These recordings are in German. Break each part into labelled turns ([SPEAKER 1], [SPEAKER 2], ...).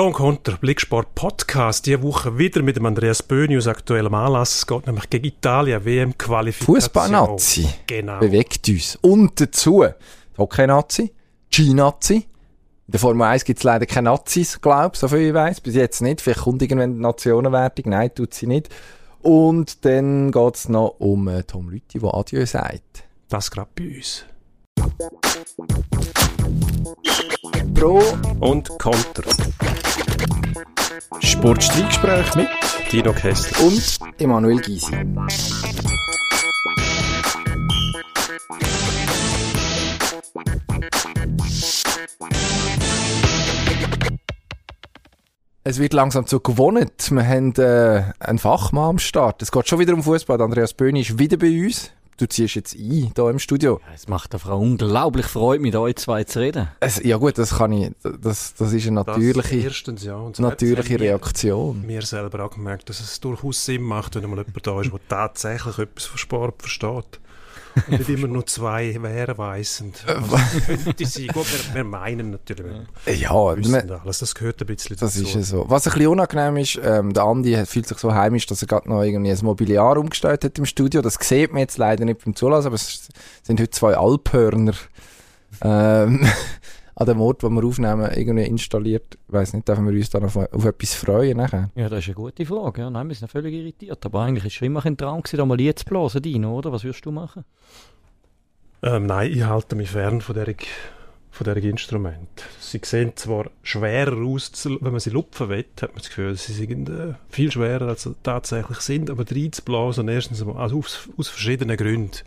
[SPEAKER 1] Pro und Contra, Blicksport Podcast, diese Woche wieder mit dem Andreas Böhni aus aktuellem Anlass. Es geht nämlich gegen Italien, WM-Qualifikation.
[SPEAKER 2] Fußball-Nazi
[SPEAKER 1] Genau.
[SPEAKER 2] bewegt uns. Und dazu Hockey-Nazi, Ski-Nazi. In der Formel 1 gibt es leider keine Nazis, glaube ich, so viel ich weiss. Bis jetzt nicht. Vielleicht kommt irgendwann die Nationenwertung. Nein, tut sie nicht. Und dann geht es noch um äh, Tom Lüthi, der Adieu sagt.
[SPEAKER 1] Das gerade bei uns.
[SPEAKER 2] Pro
[SPEAKER 1] Und Contra.
[SPEAKER 3] Sportstreitgespräch mit
[SPEAKER 1] Dino Kessler.
[SPEAKER 2] und Emanuel Gysi. Es wird langsam zu gewohnt. Wir haben äh, einen Fachmann am Start. Es geht schon wieder um Fußball. Andreas Böhni ist wieder bei uns. Du ziehst jetzt ein, hier im Studio.
[SPEAKER 3] Es macht der Frau unglaublich Freude, mit euch zwei zu reden.
[SPEAKER 2] Es, ja gut, das kann ich, das, das ist eine
[SPEAKER 1] Das
[SPEAKER 2] natürliche,
[SPEAKER 1] erstens, ja. Und so
[SPEAKER 2] natürliche
[SPEAKER 1] haben wir-
[SPEAKER 2] Reaktion.
[SPEAKER 1] Mir selber auch gemerkt, dass es durchaus Sinn macht, wenn mal jemand da ist, der tatsächlich etwas von Sport versteht. Und nicht immer nur zwei wären weisend. Was könnte sein? Gut, wir, wir meinen natürlich, wir
[SPEAKER 2] Ja,
[SPEAKER 1] wissen alles, das gehört ein bisschen
[SPEAKER 2] Das
[SPEAKER 1] dazu.
[SPEAKER 2] ist ja so. Was ein bisschen unangenehm ist, ähm, der Andi fühlt sich so heimisch, dass er gerade noch irgendwie ein Mobiliar umgestellt hat im Studio. Das sieht man jetzt leider nicht beim Zulassen, aber es sind heute zwei Alphörner ähm, an dem Ort, wo wir aufnehmen, irgendwie installiert. Ich weiss nicht, dürfen wir uns da noch auf, auf etwas freuen nachher?
[SPEAKER 3] Ja, das ist eine gute Frage. Ja, nein, wir sind völlig irritiert. Aber eigentlich ist schon immer ein Traum gewesen, da mal Lied zu blasen, Dino, oder? Was würdest du machen?
[SPEAKER 1] Ähm, nein, ich halte mich fern von dieser, von dieser Instrument. Sie sehen zwar schwerer aus, wenn man sie lupfen will, hat man das Gefühl, sie sind äh, viel schwerer, als sie tatsächlich sind, aber reinzublasen, erstens also aus, aus verschiedenen Gründen,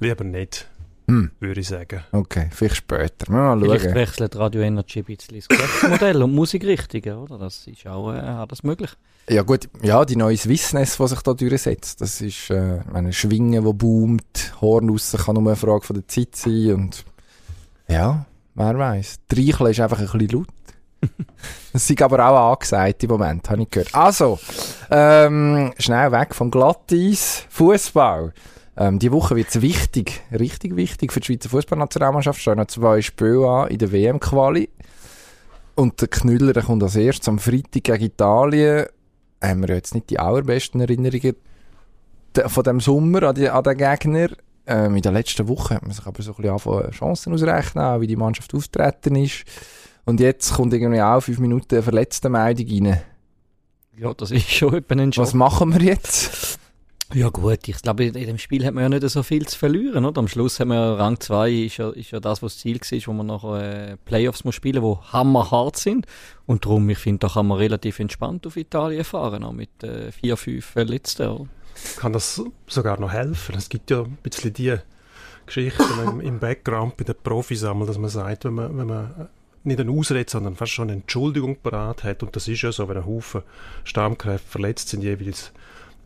[SPEAKER 1] lieber nicht,
[SPEAKER 2] Hm,
[SPEAKER 1] würde ich sagen.
[SPEAKER 2] okay, vielleicht später. Mal
[SPEAKER 3] Vielleicht
[SPEAKER 2] schauen.
[SPEAKER 3] wechselt Radio Energy ein bisschen das Geschäftsmodell und Musikrichtungen, oder? Das ist auch äh, alles möglich.
[SPEAKER 2] Ja gut, ja, die neue Swissness, die sich da durchsetzt, das ist äh, eine Schwinge, die boomt, Horn raus, kann nur eine Frage von der Zeit sein und ja, wer weiß. Dreicheln ist einfach ein bisschen laut. Das ist aber auch angesagt im Moment, habe ich gehört. Also, ähm, schnell weg vom Glatteis, Fußball. Ähm, die Woche wird es wichtig, richtig wichtig für die Schweizer Fußballnationalmannschaft. Stehen noch zwei Spiele an in der WM-Quali. Und der Knüller der kommt als erstes am Freitag gegen Italien haben wir jetzt nicht die allerbesten Erinnerungen von dem Sommer an, die, an den Gegner. Ähm, in der letzten Woche hat man sich aber so ein bisschen angefangen, Chancen ausrechnen, wie die Mannschaft auftreten ist. Und jetzt kommt irgendwie auch fünf Minuten verletzte Meldung rein.
[SPEAKER 3] Ja, das ist schon etwa ein Schock.
[SPEAKER 2] Was machen wir jetzt?
[SPEAKER 3] Ja gut, ich glaube, in dem Spiel hat man ja nicht so viel zu verlieren, oder? Am Schluss haben wir Rang 2 ist ja, ist ja das, was das Ziel war, wo man nachher äh, Playoffs muss spielen, die hammerhart sind. Und darum, ich finde, da kann man relativ entspannt auf Italien fahren, auch mit äh, vier, fünf Verletzten.
[SPEAKER 1] Kann das sogar noch helfen? Es gibt ja ein bisschen die Geschichten im, im Background bei den Profis einmal, dass man sagt, wenn man, wenn man nicht eine Ausrede, sondern fast schon eine Entschuldigung parat hat, und das ist ja so, wenn ein Haufen Stammkräfte verletzt sind jeweils,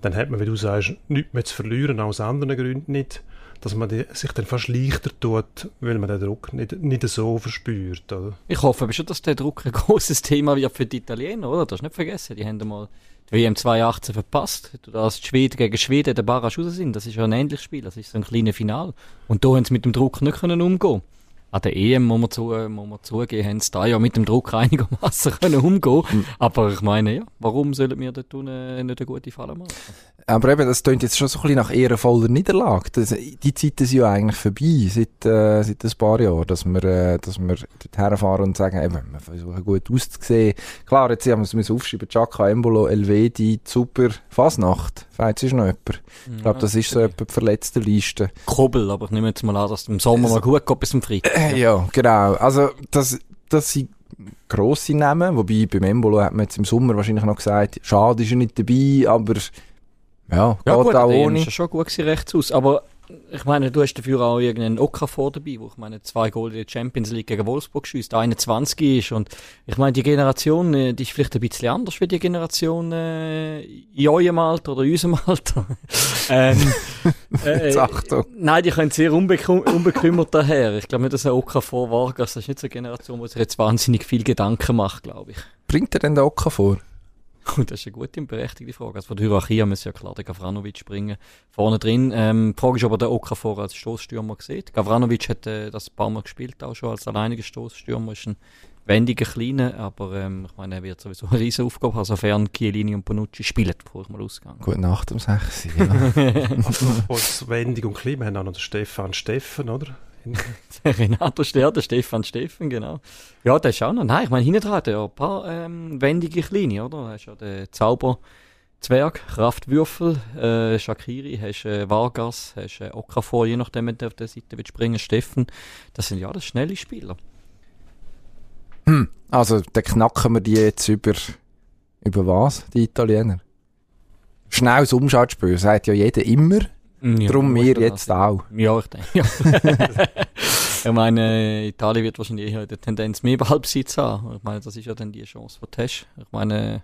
[SPEAKER 1] dann hat man, wie du sagst, nichts mehr zu verlieren, aus anderen Gründen nicht, dass man sich dann fast leichter tut, weil man den Druck nicht, nicht so verspürt. Oder?
[SPEAKER 3] Ich hoffe aber schon, dass der Druck ein großes Thema wird für die Italiener, oder? Das du nicht vergessen. Die haben mal die WM 2018 verpasst. Als die Schweden gegen Schweden der Barrage raus sind. Das ist ja ein ähnliches Spiel. Das ist so ein kleines Final. Und da haben sie mit dem Druck nicht können umgehen an der EM, muss man, zu, muss man zugeben, haben sie da ja mit dem Druck einigermaßen können umgehen. Aber ich meine, ja, warum sollen wir dort unten nicht eine gute Falle machen?
[SPEAKER 2] Aber eben, das klingt jetzt schon so ein bisschen nach ehrenvoller Niederlage. Das, die Zeiten sind ja eigentlich vorbei, seit, äh, seit ein paar Jahren, dass wir, äh, dass wir dort herfahren und sagen, eben, wir versuchen gut auszusehen. Klar, jetzt haben wir es aufschreiben, Chaka, Embolo, Elvedi, super, Fasnacht. Vielleicht ist noch jemand. Ich glaube, das ist so etwa die verletzte Liste.
[SPEAKER 3] Kobel, aber ich nehme jetzt mal an, dass es im Sommer noch gut geht bis zum Freitag.
[SPEAKER 2] Äh, ja, genau. Also, das, das sind grosse Namen, wobei beim Embolo hat man jetzt im Sommer wahrscheinlich noch gesagt, schade ist er nicht dabei, aber ja,
[SPEAKER 3] Ja,
[SPEAKER 2] geht
[SPEAKER 3] gut,
[SPEAKER 2] auch ohne.
[SPEAKER 3] ist ja schon gut gewesen, rechts aus. Aber ich meine, du hast dafür auch irgendeinen Okafor dabei, wo ich meine, zwei Goal in der Champions League gegen Wolfsburg schießt, der 21 ist. Und ich meine, die Generation, äh, die ist vielleicht ein bisschen anders wie die Generation äh, in eurem Alter oder in unserem Alter. ähm, äh,
[SPEAKER 2] Achtung.
[SPEAKER 3] Nein, die können sehr unbekü unbekümmert daher. Ich glaube nicht, dass ein Okafor Vargas, das ist nicht so eine Generation, die sich jetzt wahnsinnig viel Gedanken macht, glaube ich.
[SPEAKER 2] Bringt er denn den Oka
[SPEAKER 3] Gut, das ist eine gute und berechtigte Frage. Also von der Hierarchie müssen ja klar der Gavranovic springen. Vorne drin. Ähm, die Frage ist, ob er den Okafor als Stoßstürmer sieht. Gavranovic hat äh, das ein paar Mal gespielt, auch schon als alleiniger Stoßstürmer. Ist ein wendiger Kleiner, aber ähm, ich meine, er wird sowieso eine riesen Aufgabe haben, sofern Chiellini und Bonucci spielen, bevor ich mal ausgehe.
[SPEAKER 2] Gut Nacht um 6 Uhr, ja.
[SPEAKER 1] Apropos wendig und klein, wir haben auch noch den Stefan Steffen, oder?
[SPEAKER 3] Renato Ster, der Stefan Steffen, genau. Ja, der ist auch noch. Nein, ich meine, hinten hat er ja ein paar ähm, wendige Kleine, oder? Hast ja den Zauber. Zwerg, Kraftwürfel, äh, Shakiri, hast äh, Vargas, hast äh, Okafor, je nachdem, wenn du auf der Seite willst springen, Steffen. Das sind ja alles schnelle Spieler.
[SPEAKER 2] Hm, also, dann knacken wir die jetzt über, über was, die Italiener? Schnelles Umschaltspiel, sagt ja jeder immer.
[SPEAKER 3] Ja,
[SPEAKER 2] Darum wir jetzt auch.
[SPEAKER 3] Ja, ich denke, ja. ich meine, Italien wird wahrscheinlich eher die Tendenz mehr Ballbesitz haben. Ich meine, das ist ja dann die Chance, die du hast. Ich meine,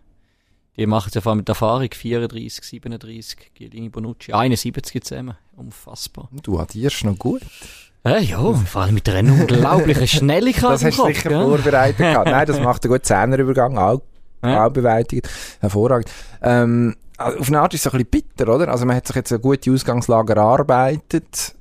[SPEAKER 3] die machen es ja vor allem mit Erfahrung. 34, 37, Giolini, Bonucci, 71 zusammen. Unfassbar.
[SPEAKER 2] Du addierst noch gut.
[SPEAKER 3] Äh, ja, vor allem mit einer unglaublichen Schnelligkeit
[SPEAKER 2] Das hast du sicher
[SPEAKER 3] gell?
[SPEAKER 2] vorbereitet gehabt. Nein, das macht einen guten Zehnerübergang, auch,
[SPEAKER 3] Ja.
[SPEAKER 2] auch bewältigt. Hervorragend. Ähm, also auf eine Art ist es ein bisschen bitter, oder? Also man hat sich jetzt eine gute Ausgangslage erarbeitet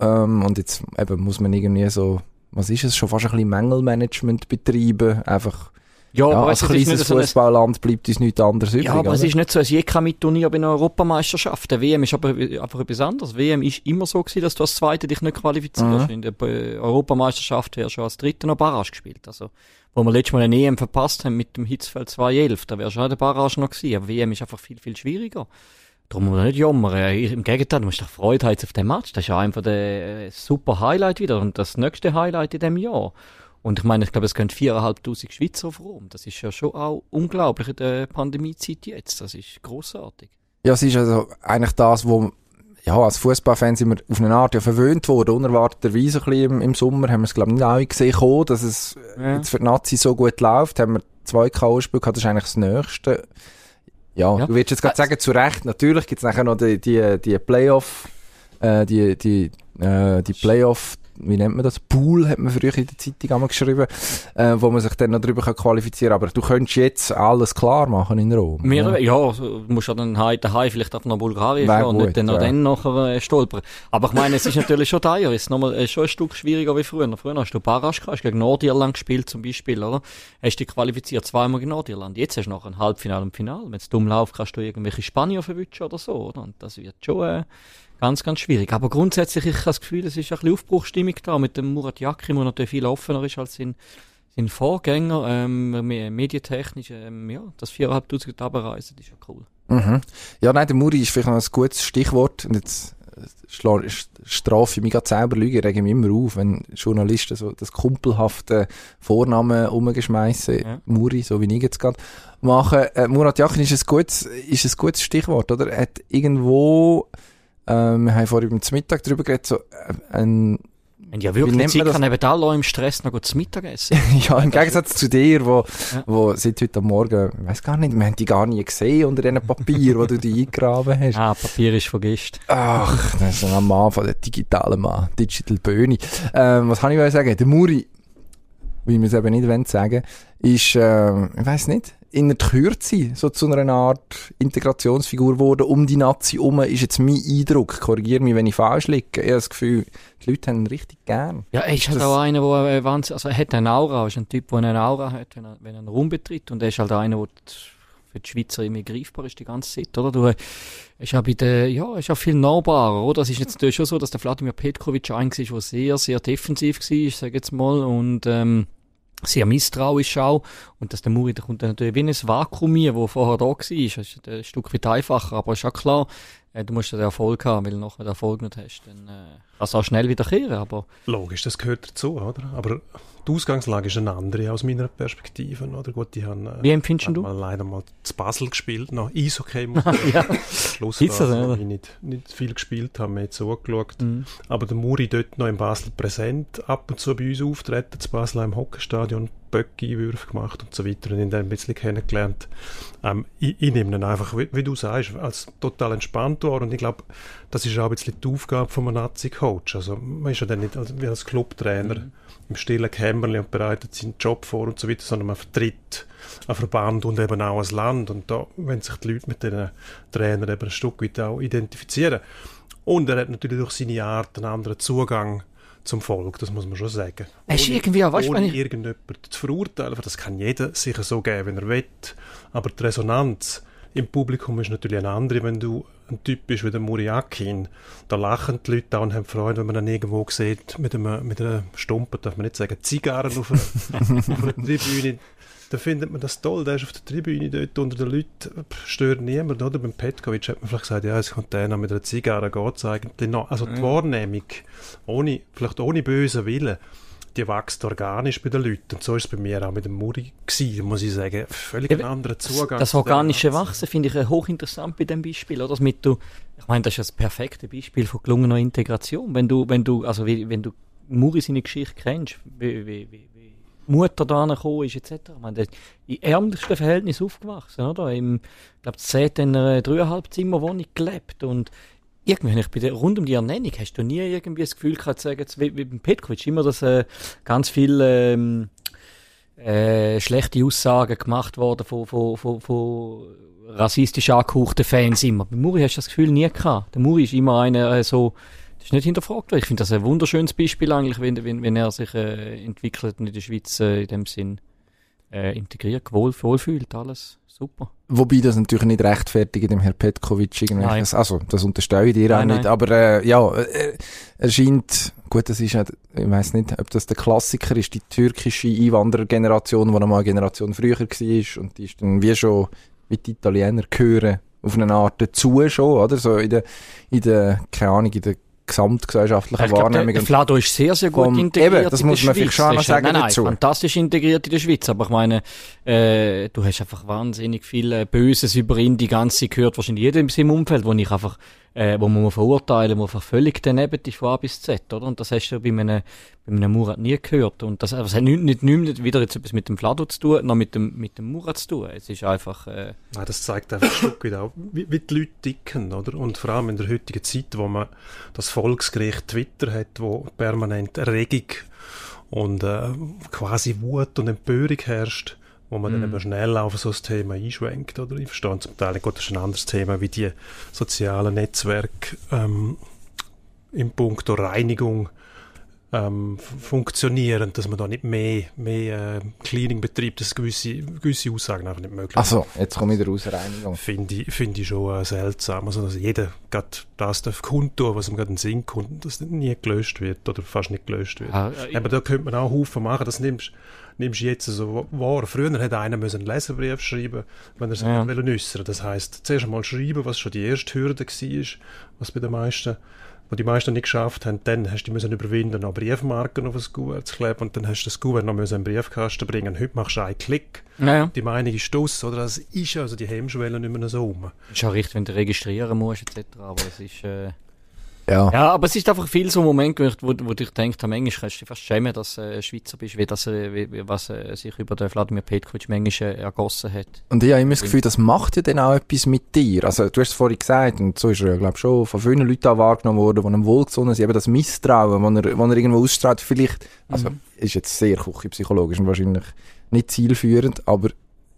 [SPEAKER 2] ähm, und jetzt eben muss man irgendwie so, was ist es, schon fast ein bisschen Mängelmanagement betreiben. Einfach,
[SPEAKER 3] Ja,
[SPEAKER 2] ja,
[SPEAKER 3] aber
[SPEAKER 2] als
[SPEAKER 3] es ist nicht
[SPEAKER 2] kleines
[SPEAKER 3] so ein
[SPEAKER 2] Fußballland bleibt uns nichts anderes übrig.
[SPEAKER 3] Ja, aber es
[SPEAKER 2] oder?
[SPEAKER 3] ist nicht so, es je kein Mitturnier bei einer Europameisterschaft. Der WM ist aber einfach etwas anderes. WM ist immer so gewesen, dass du als Zweiter dich nicht qualifizierst.
[SPEAKER 2] Mhm.
[SPEAKER 3] In der Europameisterschaft wärst du als Dritter noch Barrage gespielt. Also, wo wir letztes Mal eine EM verpasst haben mit dem Hitzfeld 211, da du auch der Barrage noch gewesen. Aber WM ist einfach viel, viel schwieriger. Darum muss man nicht jammern. Im Gegenteil, du musst doch Freude haben auf den Match. Das ist ja einfach der äh, super Highlight wieder und das nächste Highlight in dem Jahr. Und ich meine, ich glaube, es gehen 4'500 Schweizer auf Rom. Das ist ja schon auch unglaublich in der Pandemiezeit jetzt. Das ist großartig.
[SPEAKER 2] Ja, es ist also eigentlich das, wo ja, als Fußballfan sind wir auf eine Art ja verwöhnt worden, unerwarteterweise ein bisschen im, im Sommer, haben wir es glaube ich nicht alle gesehen kommen, dass es
[SPEAKER 3] Ja.
[SPEAKER 2] jetzt für die Nazi so gut läuft, haben wir zwei K.O.-Spiele gehabt, das ist eigentlich das Nächste. Ja,
[SPEAKER 3] Ja.
[SPEAKER 2] du würdest jetzt gerade sagen, zu Recht, natürlich gibt es nachher noch die, die, die Playoff, äh, die, die, äh, die Playoff, wie nennt man das? Pool hat man früher in der Zeitung einmal geschrieben, äh, wo man sich dann noch drüber kann qualifizieren kann. Aber du könntest jetzt alles klar machen in Rom.
[SPEAKER 3] Wir, ja, so, du musst ja dann heim, daheim vielleicht auch nach Bulgarien
[SPEAKER 2] Wär
[SPEAKER 3] fahren und
[SPEAKER 2] gut,
[SPEAKER 3] nicht dann noch
[SPEAKER 2] ja.
[SPEAKER 3] dann nachher äh, stolpern. Aber ich meine, es ist natürlich schon teuer. Es ist nochmal, äh, schon ein Stück schwieriger wie früher. Früher hast du gehabt, hast gegen Nordirland gespielt zum Beispiel, oder? Hast dich qualifiziert zweimal gegen Nordirland. Jetzt hast du noch ein Halbfinale und Finale. Wenn es dumm läuft, kannst du irgendwelche Spanier verwischen oder so, oder? Und das wird schon, äh, ganz, ganz schwierig. Aber grundsätzlich, ich habe das Gefühl, es ist ein bisschen Aufbruchstimmung da mit dem Murat Yakin, der natürlich viel offener ist als sein, sein Vorgänger, ähm, me- medientechnisch, ähm, ja, das 4'500 runterreisen, das ist ja cool.
[SPEAKER 2] Mhm. Ja, nein, der Muri ist vielleicht noch ein gutes Stichwort. Und jetzt äh, strafe ich mich gerade selber Lüge, rege mich immer auf, wenn Journalisten so das kumpelhafte Vornamen umgeschmeißen,
[SPEAKER 3] Ja.
[SPEAKER 2] Muri, so wie ich jetzt gerade mache. Äh, Murat Yakin ist ein gutes, ist ein gutes Stichwort, oder? Er hat irgendwo, ähm, wir haben vorhin zum Mittag darüber geredet, so, äh, ein,
[SPEAKER 3] Wenn ja wirklich Zeit kann, eben alle im Stress noch gut zu Mittag essen.
[SPEAKER 2] ja, im Gegensatz zu dir, wo,
[SPEAKER 3] Ja.
[SPEAKER 2] wo seit heute Morgen, ich weiß gar nicht, wir haben die gar nie gesehen unter diesen Papier, wo du die eingegraben hast.
[SPEAKER 3] ah, Papier ist vergisst.
[SPEAKER 2] Ach, das ist ein Mann von der digitalen Mann, Digital Böhni. Ähm, was kann ich euch sagen? Der Muri, wie wir es eben nicht wollen sagen, ist, ähm, ich weiß nicht, in der Kürze so zu einer Art Integrationsfigur geworden. Um die Nazi herum ist jetzt mein Eindruck. Korrigiere mich, wenn ich falsch liege. Ich habe das Gefühl, die Leute haben ihn richtig gern.
[SPEAKER 3] Ja, er ist halt
[SPEAKER 2] Das-
[SPEAKER 3] auch einer, der äh, also er hat eine Aura, er ist ein Typ, der eine Aura hat, wenn er, wenn er einen Raum betritt und er ist halt einer, der für die Schweizer immer greifbar ist die ganze Zeit, oder? Du, äh, ist auch bei der, ja, ist auch viel nahbarer, oder? Es ist jetzt natürlich schon so, dass der Vladimir Petkovic ein war, der sehr, sehr defensiv war, ich sage jetzt mal, und, ähm, sehr misstrauisch auch. Und dass der Muri, da kommt dann natürlich wie in ein Vakuum hier, wo vorher da war. Das ist ein Stück weit einfacher, aber ist auch klar, äh, du musst ja den Erfolg haben, weil du nachher den Erfolg nicht hast, dann äh, kannst du auch schnell wiederkehren, aber
[SPEAKER 1] Logisch, das gehört dazu, oder? Aber die Ausgangslage ist eine andere aus meiner Perspektive, oder? Gut, die haben, äh,
[SPEAKER 3] wie empfindest
[SPEAKER 1] haben
[SPEAKER 3] du?
[SPEAKER 1] mal leider mal zu Basel gespielt, noch Eishockey muss man
[SPEAKER 3] ja.
[SPEAKER 1] Schluss
[SPEAKER 3] Gibt's das,
[SPEAKER 1] ich nicht, nicht viel gespielt habe, mehr zugeschaut.
[SPEAKER 3] Mhm.
[SPEAKER 1] Aber der Muri dort noch in Basel präsent, ab und zu bei uns auftreten, zu Basel im Hockeystadion Böcki-Einwürfe gemacht und so weiter und ihn dann ein bisschen kennengelernt. Ähm, ich, ich nehme ihn einfach, wie, wie, du sagst, als total entspannt war und ich glaube, das ist auch ein bisschen die Aufgabe von einem Nazi-Coach. Also man ist ja dann nicht als, wie als Clubtrainer mhm. Im stillen Kämmerli und bereitet seinen Job vor und so weiter, sondern man vertritt ein Verband und eben auch ein Land und da, wenn sich die Leute mit den Trainern eben ein Stück weit auch identifizieren. Und er hat natürlich durch seine Art einen anderen Zugang zum Volk, das muss man schon sagen.
[SPEAKER 3] Ohne, irgendwie auch, weißt,
[SPEAKER 1] ohne ich... irgendjemanden zu verurteilen, das kann jeder sicher so geben, wenn er will. Aber die Resonanz im Publikum ist natürlich eine andere, wenn du ein Typ bist wie der Muriakin. Da lachen die Leute auch und haben Freude, wenn man ihn irgendwo sieht, mit, einem, mit einer Stumpe, darf man nicht sagen, Zigarren auf einer, auf einer Tribüne da findet man das toll. Der ist auf der Tribüne dort unter den Leuten, stört niemand. Oder beim Petkovic hat man vielleicht gesagt, ja, es kommt der mit einer Zigarre, geht es eigentlich noch. Also die Wahrnehmung, ohne, vielleicht ohne bösen Willen, die wächst organisch bei den Leuten. Und so ist es bei mir auch mit dem Muri gewesen, muss ich sagen. Völlig ein anderer Zugang.
[SPEAKER 3] Das organische Wachsen finde ich hochinteressant bei dem Beispiel, oder? Das mit du, ich meine, das ist das perfekte Beispiel von gelungener Integration. Wenn du, wenn du, also wie, wenn du Muri seine Geschichte kennst, wie, wie, wie, Mutter da gekommen ist, etc. Ich meine, in ärmlichsten Verhältnissen aufgewachsen, oder? Im, ich glaube, zehn in einer dreieinhalb Zimmerwohnung gelebt und irgendwie, ich bei der, rund um die Ernennung, hast du nie irgendwie das Gefühl gehabt, zu sagen, wie, wie beim Petkovic, immer, dass äh, ganz viele ähm, äh, schlechte Aussagen gemacht worden von, von, von, von rassistisch angehauchten Fans immer. Bei Muri hast du das Gefühl nie gehabt. Der Muri ist immer einer äh, so, das ist nicht hinterfragt. Ich finde das ein wunderschönes Beispiel eigentlich, wenn, wenn, wenn er sich äh, entwickelt und in der Schweiz äh, in dem Sinn äh, integriert, wohl, wohlfühlt, alles super.
[SPEAKER 2] Wobei das natürlich nicht rechtfertigt dem Herr Petkovic irgendwelches, also das unterstelle ich dir nein, auch nicht, nein. aber äh, ja, er, er scheint, gut, das ist, ich weiß nicht, ob das der Klassiker ist, die türkische Einwanderergeneration, die noch mal eine Generation früher war und die ist dann wie schon, wie die Italiener gehören, auf eine Art dazu schon, oder? So in der, in der, keine Ahnung, in der gesamtgesellschaftlichen
[SPEAKER 3] ich Wahrnehmung. Der, Flado ist sehr, sehr gut vom, integriert.
[SPEAKER 2] Eben, das muss man vielleicht schon einmal sagen
[SPEAKER 3] nein, nein,
[SPEAKER 2] dazu.
[SPEAKER 3] fantastisch integriert in der Schweiz. Aber ich meine, äh, du hast einfach wahnsinnig viel äh, Böses über ihn die ganze Zeit gehört, wahrscheinlich jeder in seinem Umfeld, wo ich einfach äh, wo man verurteilen muss, einfach völlig daneben ist von A bis Z, oder? Und das hast du bei einem, bei einem Murat nie gehört. Und das, das hat nicht, nicht, nicht wieder jetzt etwas mit dem Flado zu tun, noch mit dem, mit dem Murat zu tun. Es ist einfach, äh
[SPEAKER 1] ja, das zeigt einfach ein Stück weit auch, wie, wie die Leute dicken, oder? Und vor allem in der heutigen Zeit, wo man das Volksgericht Twitter hat, wo permanent Erregung und äh, quasi Wut und Empörung herrscht, wo man mm. dann mhm. eben schnell auf so ein Thema einschwenkt. Oder? Ich verstehe zum Teil, gut, das ist ein anderes Thema, wie die sozialen Netzwerke ähm, im Punkt der Reinigung ähm, funktionieren, dass man da nicht mehr, mehr äh, Cleaning betreibt, dass gewisse, gewisse Aussagen einfach nicht möglich
[SPEAKER 2] sind. Achso, jetzt komme ich wieder raus, Reinigung.
[SPEAKER 1] Finde ich, find ich schon äh, seltsam. Also, dass jeder gerade das darf kundtun, was ihm gerade in den Sinn kommt, dass das nie gelöscht wird oder fast nicht gelöscht wird. Ah, äh, Aber da könnte man auch Haufen machen, das nimmst nimmst du jetzt so wahr. Früher hätte einer müssen einen Leserbrief schreiben, wenn er sich ja. äußern Das heisst, zuerst einmal schreiben, was schon die erste Hürde war, was bei den meisten wo die meisten nicht geschafft haben, dann hast du müssen überwinden, noch Briefmarken auf das Kuvert zu kleben und dann hast du das Kuvert noch müssen in den Briefkasten bringen. Heute machst du einen Klick.
[SPEAKER 3] Ja,
[SPEAKER 1] Die Meinung ist aus, oder? Das ist also die Hemmschwelle nicht mehr so um.
[SPEAKER 3] Ist ja richtig, wenn du registrieren musst, etc. Aber es ist, äh,
[SPEAKER 2] ja.
[SPEAKER 3] ja, aber es ist einfach viel so ein Moment, wo, wo, wo ich denke, manchmal kannst du dich fast schämen, dass du äh, Schweizer bist, wie, das, äh, wie, was äh, sich über den Vladimir Petkovic manchmal äh, ergossen hat.
[SPEAKER 2] Und ich habe immer das Gefühl, das macht ja dann auch etwas mit dir. Also du hast es vorhin gesagt, und so ist er ja, glaube schon von vielen Leuten auch wahrgenommen worden, die einem wohlgesonnen sind, eben das Misstrauen, das er, er irgendwo ausstrahlt, vielleicht, also mhm. ist jetzt sehr küchenpsychologisch und wahrscheinlich nicht zielführend, aber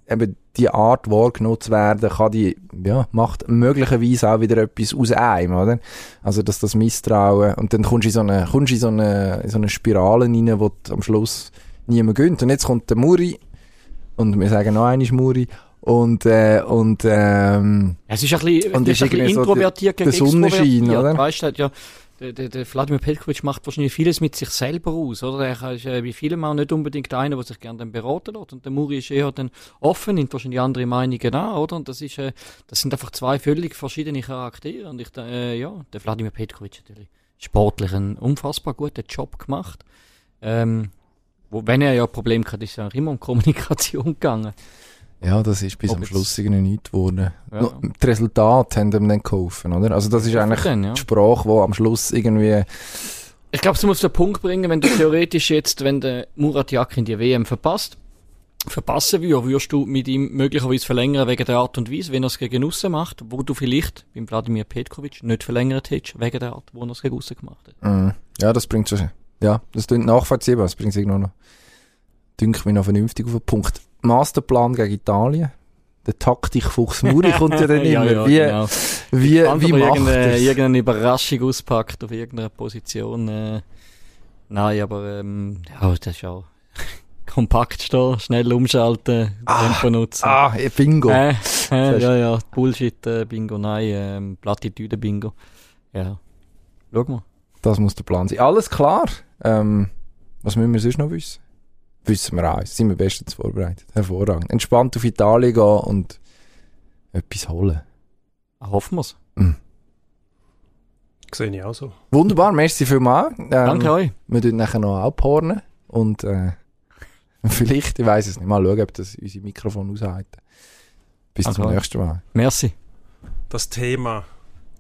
[SPEAKER 2] eben die Art wahrgenommen zu werden, kann die, ja, macht möglicherweise auch wieder etwas aus einem, oder? Also, dass das Misstrauen, und dann kommst du in so eine, kommst in so eine, in so eine Spirale rein, wo am Schluss niemand gönnt. Und jetzt kommt der Muri, und wir sagen noch einmal Muri, und, äh, und, ähm,
[SPEAKER 3] es ist ein bisschen, und
[SPEAKER 2] ist
[SPEAKER 3] ein
[SPEAKER 2] bisschen introvertiert so der, der Sonnenschein, oder?
[SPEAKER 3] Weißt du, ja, der, der, der Vladimir Petkovic macht wahrscheinlich vieles mit sich selber aus, oder? Er ist äh, wie viele Mal nicht unbedingt einer, der sich gerne beraten lässt. Und der Muri ist eher dann offen, nimmt wahrscheinlich andere Meinungen an, oder? Und das ist, äh, das sind einfach zwei völlig verschiedene Charaktere. Und ich, äh, ja, der Vladimir Petkovic natürlich sportlich einen unfassbar guten Job gemacht. Ähm, wo, wenn er ja Probleme hatte, ist es ja immer um Kommunikation gegangen.
[SPEAKER 2] Ja, das ist bis Ob am Schluss irgendwie nichts geworden. Ja. Die Resultate haben ihm dann geholfen, oder? Also das ist eigentlich dann, ja. die Sprache, die am Schluss irgendwie...
[SPEAKER 3] Ich glaube, du musst den Punkt bringen, wenn du theoretisch jetzt, wenn der Murat Yakin die WM verpasst, verpassen würde, würdest du mit ihm möglicherweise verlängern wegen der Art und Weise, wenn er es gegen aussen macht, wo du vielleicht beim Wladimir Petkovic nicht verlängert hättest, wegen der Art, wo er es gegen aussen gemacht hat.
[SPEAKER 2] Mhm. Ja, das bringt schon. Ja, das klingt nachvollziehbar. Das bringt sich noch, dünkt mich noch vernünftig auf den Punkt. Masterplan gegen Italien. Der Taktikfuchs Muri kommt ja dann immer.
[SPEAKER 3] ja,
[SPEAKER 2] wie,
[SPEAKER 3] genau.
[SPEAKER 2] wie,
[SPEAKER 3] Spannend,
[SPEAKER 2] wie macht
[SPEAKER 3] irgendeine,
[SPEAKER 2] er's?
[SPEAKER 3] irgendeine Überraschung auspackt auf irgendeiner Position. Äh, nein, aber ähm, ja, das ist auch kompakt stehen, schnell umschalten,
[SPEAKER 2] Ah,
[SPEAKER 3] Tempo nutzen.
[SPEAKER 2] Ah, eh, Bingo.
[SPEAKER 3] Äh, äh, ja, ja, Bullshit, äh, Bingo, nein, ähm, Plattitüde Bingo. Ja. Schau mal.
[SPEAKER 2] Das muss der Plan sein. Alles klar. Ähm, was müssen wir sonst noch wissen? Wissen wir alles. Sind wir bestens vorbereitet. Hervorragend. Entspannt auf Italien gehen und etwas holen.
[SPEAKER 3] Hoffen wir's.
[SPEAKER 1] Sehe ich auch so.
[SPEAKER 2] Wunderbar, merci vielmals. Ähm,
[SPEAKER 3] Danke euch.
[SPEAKER 2] Wir tun nachher noch abhornen und äh, vielleicht, ich weiß es nicht, mal schauen, ob das unsere Mikrofon aushalten. Bis zum
[SPEAKER 3] Okay.
[SPEAKER 2] nächsten Mal.
[SPEAKER 3] Merci.
[SPEAKER 1] Das Thema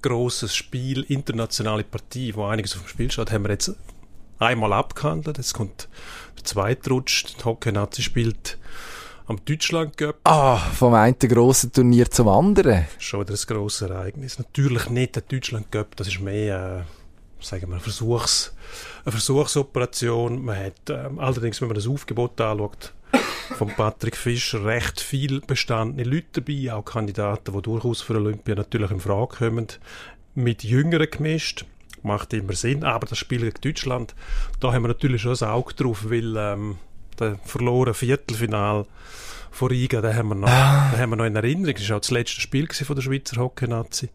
[SPEAKER 1] großes Spiel, internationale Partie, wo einiges auf dem Spiel steht, haben wir jetzt einmal abgehandelt. Jetzt kommt der zweite Rutsch. Die Hockey-Nazi spielt am Deutschland Cup.
[SPEAKER 2] Ah, vom einen grossen Turnier zum anderen.
[SPEAKER 1] Schon wieder ein grosses Ereignis. Natürlich nicht der Deutschland Cup, das ist mehr, äh, sagen wir, Versuchs, eine Versuchsoperation. Man hat ähm, allerdings, wenn man das Aufgebot anschaut, von Patrick Fischer recht viel bestandene Leute dabei, auch Kandidaten, die durchaus für Olympia natürlich in Frage kommen, mit Jüngeren gemischt. Macht immer Sinn, aber das Spiel gegen Deutschland, da haben wir natürlich schon ein Auge drauf, weil ähm, der verlorene Viertelfinal vor Riga, den haben wir noch, den haben wir noch in Erinnerung. Das war auch das letzte Spiel von der Schweizer Hockey-Nazi,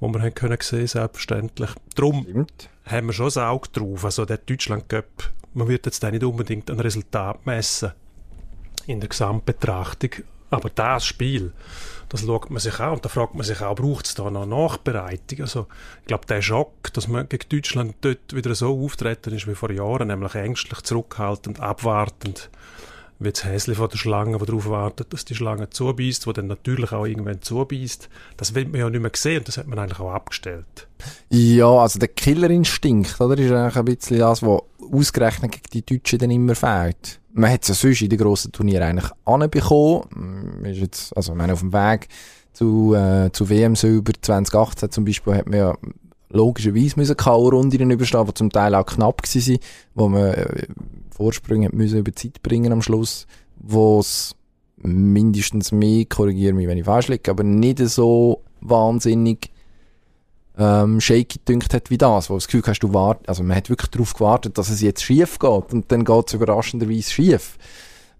[SPEAKER 1] wo wir haben können sehen, selbstverständlich. Darum
[SPEAKER 2] Stimmt.
[SPEAKER 1] haben wir schon ein Auge drauf. Also der Deutschland Cup, man wird jetzt da nicht unbedingt ein Resultat messen in der Gesamtbetrachtung. Aber das Spiel, das schaut man sich an und da fragt man sich auch, braucht es da noch Nachbereitung? Also, ich glaube, der Schock, dass man gegen Deutschland dort wieder so auftreten ist wie vor Jahren, nämlich ängstlich, zurückhaltend, abwartend, wie das Häschen von der Schlange, die darauf wartet, dass die Schlange zubeißt, die dann natürlich auch irgendwann zubeißt. Das will man ja nicht mehr sehen und das hat man eigentlich auch abgestellt.
[SPEAKER 2] Ja, also der Killerinstinkt, oder, ist eigentlich ein bisschen das, was ausgerechnet gegen die Deutschen dann immer fehlt. Man hat es ja sonst in den grossen Turnieren eigentlich anbekommen. Man Ist jetzt, also, ich meine, auf dem Weg zu, äh, zu WM Silber 2018 zum Beispiel hat man ja logischerweise müssen K.O.-Runden überstehen, die zum Teil auch knapp waren, wo man Vorsprünge müssen über die Zeit bringen am Schluss, wo es mindestens mehr, korrigiere mich, wenn ich falsch liege, aber nicht so wahnsinnig ähm, shaky dünkt hat wie das, wo das Gefühl hast, du wart, also man hat wirklich darauf gewartet, dass es jetzt schief geht und dann geht es überraschenderweise schief.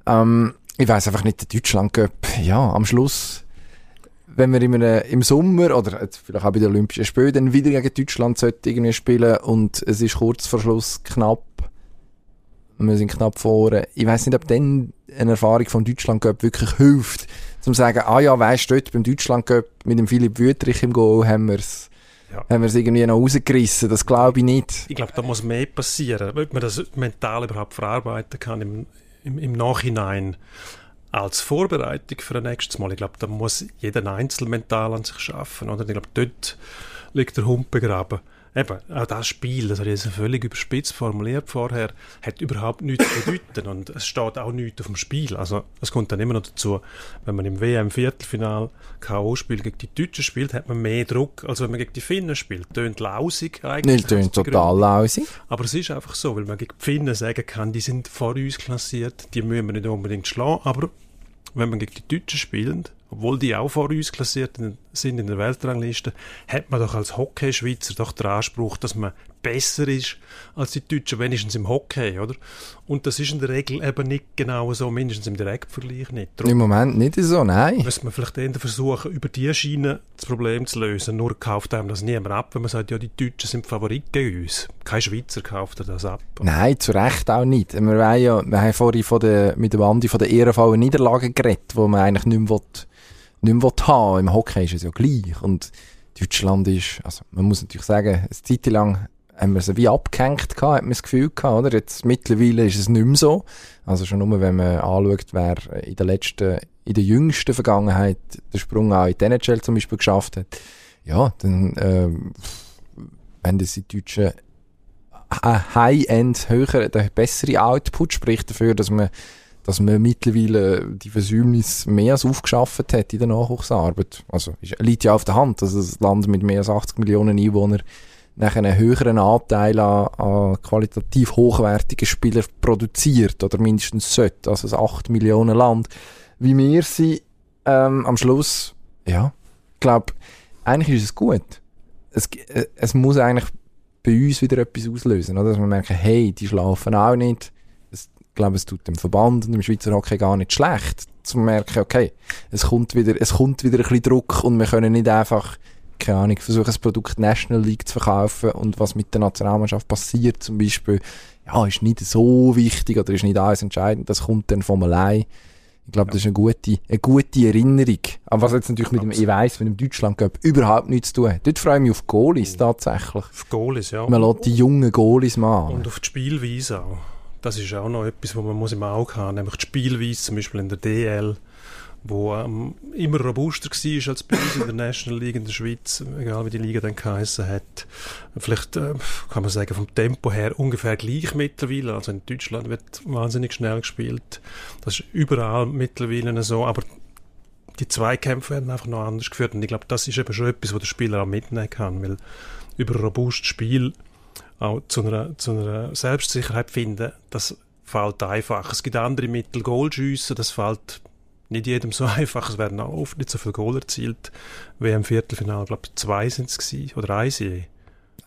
[SPEAKER 2] Ähm, ich weiß einfach nicht, der Deutschland Cup, ja, am Schluss, wenn wir in im Sommer oder vielleicht auch bei den Olympischen Spielen dann wieder gegen Deutschland sollte irgendwie spielen und es ist kurz vor Schluss knapp, wir sind knapp vorne. Ich weiß nicht, ob dann eine Erfahrung vom Deutschland Cup wirklich hilft, zum zu sagen, ah ja, weisst du, dort beim Deutschland Cup mit dem Philipp Wüttrich im Goal haben wir es
[SPEAKER 1] Ja.
[SPEAKER 2] haben wir es irgendwie noch rausgerissen. Das glaube ich nicht.
[SPEAKER 1] Ich glaube, da muss mehr passieren, ob man das mental überhaupt verarbeiten kann im, im, im Nachhinein als Vorbereitung für ein nächstes Mal. Ich glaube, da muss jeder Einzelne mental an sich schaffen. Oder? Ich glaube, dort liegt der Hund begraben. Eben, auch das Spiel, das habe ich jetzt völlig überspitzt formuliert vorher, hat überhaupt nichts zu bedeuten und es steht auch nichts auf dem Spiel. Also es kommt dann immer noch dazu, wenn man im WM-Viertelfinal K.O.-Spiel gegen die Deutschen spielt, hat man mehr Druck, als wenn man gegen die Finnen spielt. Tönt lausig eigentlich.
[SPEAKER 2] Nicht tönt total lausig.
[SPEAKER 1] aber es ist einfach so, weil man gegen die Finnen sagen kann, die sind vor uns klassiert, die müssen wir nicht unbedingt schlagen, aber wenn man gegen die Deutschen spielt, obwohl die auch vor uns klassiert sind in der Weltrangliste, hat man doch als Hockey-Schweizer doch den Anspruch, dass man besser ist als die Deutschen, wenigstens im Hockey, oder? Und das ist in der Regel eben nicht genau so, mindestens im Direktvergleich nicht. Darum
[SPEAKER 2] Im Moment nicht so, nein.
[SPEAKER 1] müsste man vielleicht eher versuchen, über die Schiene das Problem zu lösen. Nur kauft einem das niemand ab, wenn man sagt, ja, die Deutschen sind Favorit gegen uns. Kein Schweizer kauft das ab.
[SPEAKER 2] Nein, zu Recht auch nicht. Wir, ja, wir haben vorhin von der, mit dem Andi von der ehrenvollen Niederlage geredet, wo man eigentlich nicht mehr, will, nicht mehr haben Im Hockey ist es ja gleich. Und Deutschland ist, also man muss natürlich sagen, eine Zeit lang haben wir sie wie abgehängt gehabt, hat man das Gefühl gehabt, oder? Jetzt mittlerweile ist es nicht mehr so. Also schon nur, wenn man anschaut, wer in der letzten, in der jüngsten Vergangenheit den Sprung auch in die NHL zum Beispiel geschafft hat. Ja, dann, ähm, wenn das die Deutschen High-End höher, der bessere Output spricht dafür, dass man, dass man mittlerweile die Versäumnis mehr als aufgeschafft hat in der Nachwuchsarbeit. Also, ist, liegt ja auf der Hand, dass das Land mit mehr als 80 Millionen Einwohnern nachher einen höheren Anteil an, an qualitativ hochwertigen Spielern produziert, oder mindestens sollte, also ein 8 Millionen Land, wie wir sind, ähm, am Schluss, ja, ich glaube, eigentlich ist es gut. Es, äh, es muss eigentlich bei uns wieder etwas auslösen, oder? dass wir merken, hey, die schlafen auch nicht. Glaube, es tut dem Verband und dem Schweizer Hockey gar nicht schlecht, zu merken, okay, es kommt wieder, es kommt wieder ein bisschen Druck und wir können nicht einfach keine Ahnung, versuchen das Produkt National League zu verkaufen und was mit der Nationalmannschaft passiert zum Beispiel, ja, ist nicht so wichtig oder ist nicht alles entscheidend, das kommt dann von allein. Ich glaube, das ist eine gute, eine gute Erinnerung. Aber was jetzt natürlich mit dem, ich weiss, mit dem Deutschland überhaupt nichts zu tun hat. Dort freue ich mich auf Goalies tatsächlich.
[SPEAKER 1] Auf Goalies, ja.
[SPEAKER 2] Man lässt die jungen Goalies machen.
[SPEAKER 1] Und auf die Spielweise auch. Das ist auch noch etwas, was man muss im Auge haben muss. Nämlich die Spielweise, zum Beispiel in der DL wo ähm, immer robuster war als bei uns in der National League in der Schweiz, egal wie die Liga dann geheissen hat. Vielleicht äh, kann man sagen, vom Tempo her ungefähr gleich mittlerweile. Also in Deutschland wird wahnsinnig schnell gespielt. Das ist überall mittlerweile so, aber die Zweikämpfe werden einfach noch anders geführt und ich glaube, das ist eben schon etwas, was der Spieler auch mitnehmen kann, weil über robustes Spiel auch zu einer, zu einer Selbstsicherheit finden, das fällt einfach. Es gibt andere Mittel, Goalschüsse, das fällt nicht jedem so einfach. Es werden auch oft nicht so viele Goal erzielt. Wie im Viertelfinale, glaube ich, zwei sind es gewesen. Oder eins je.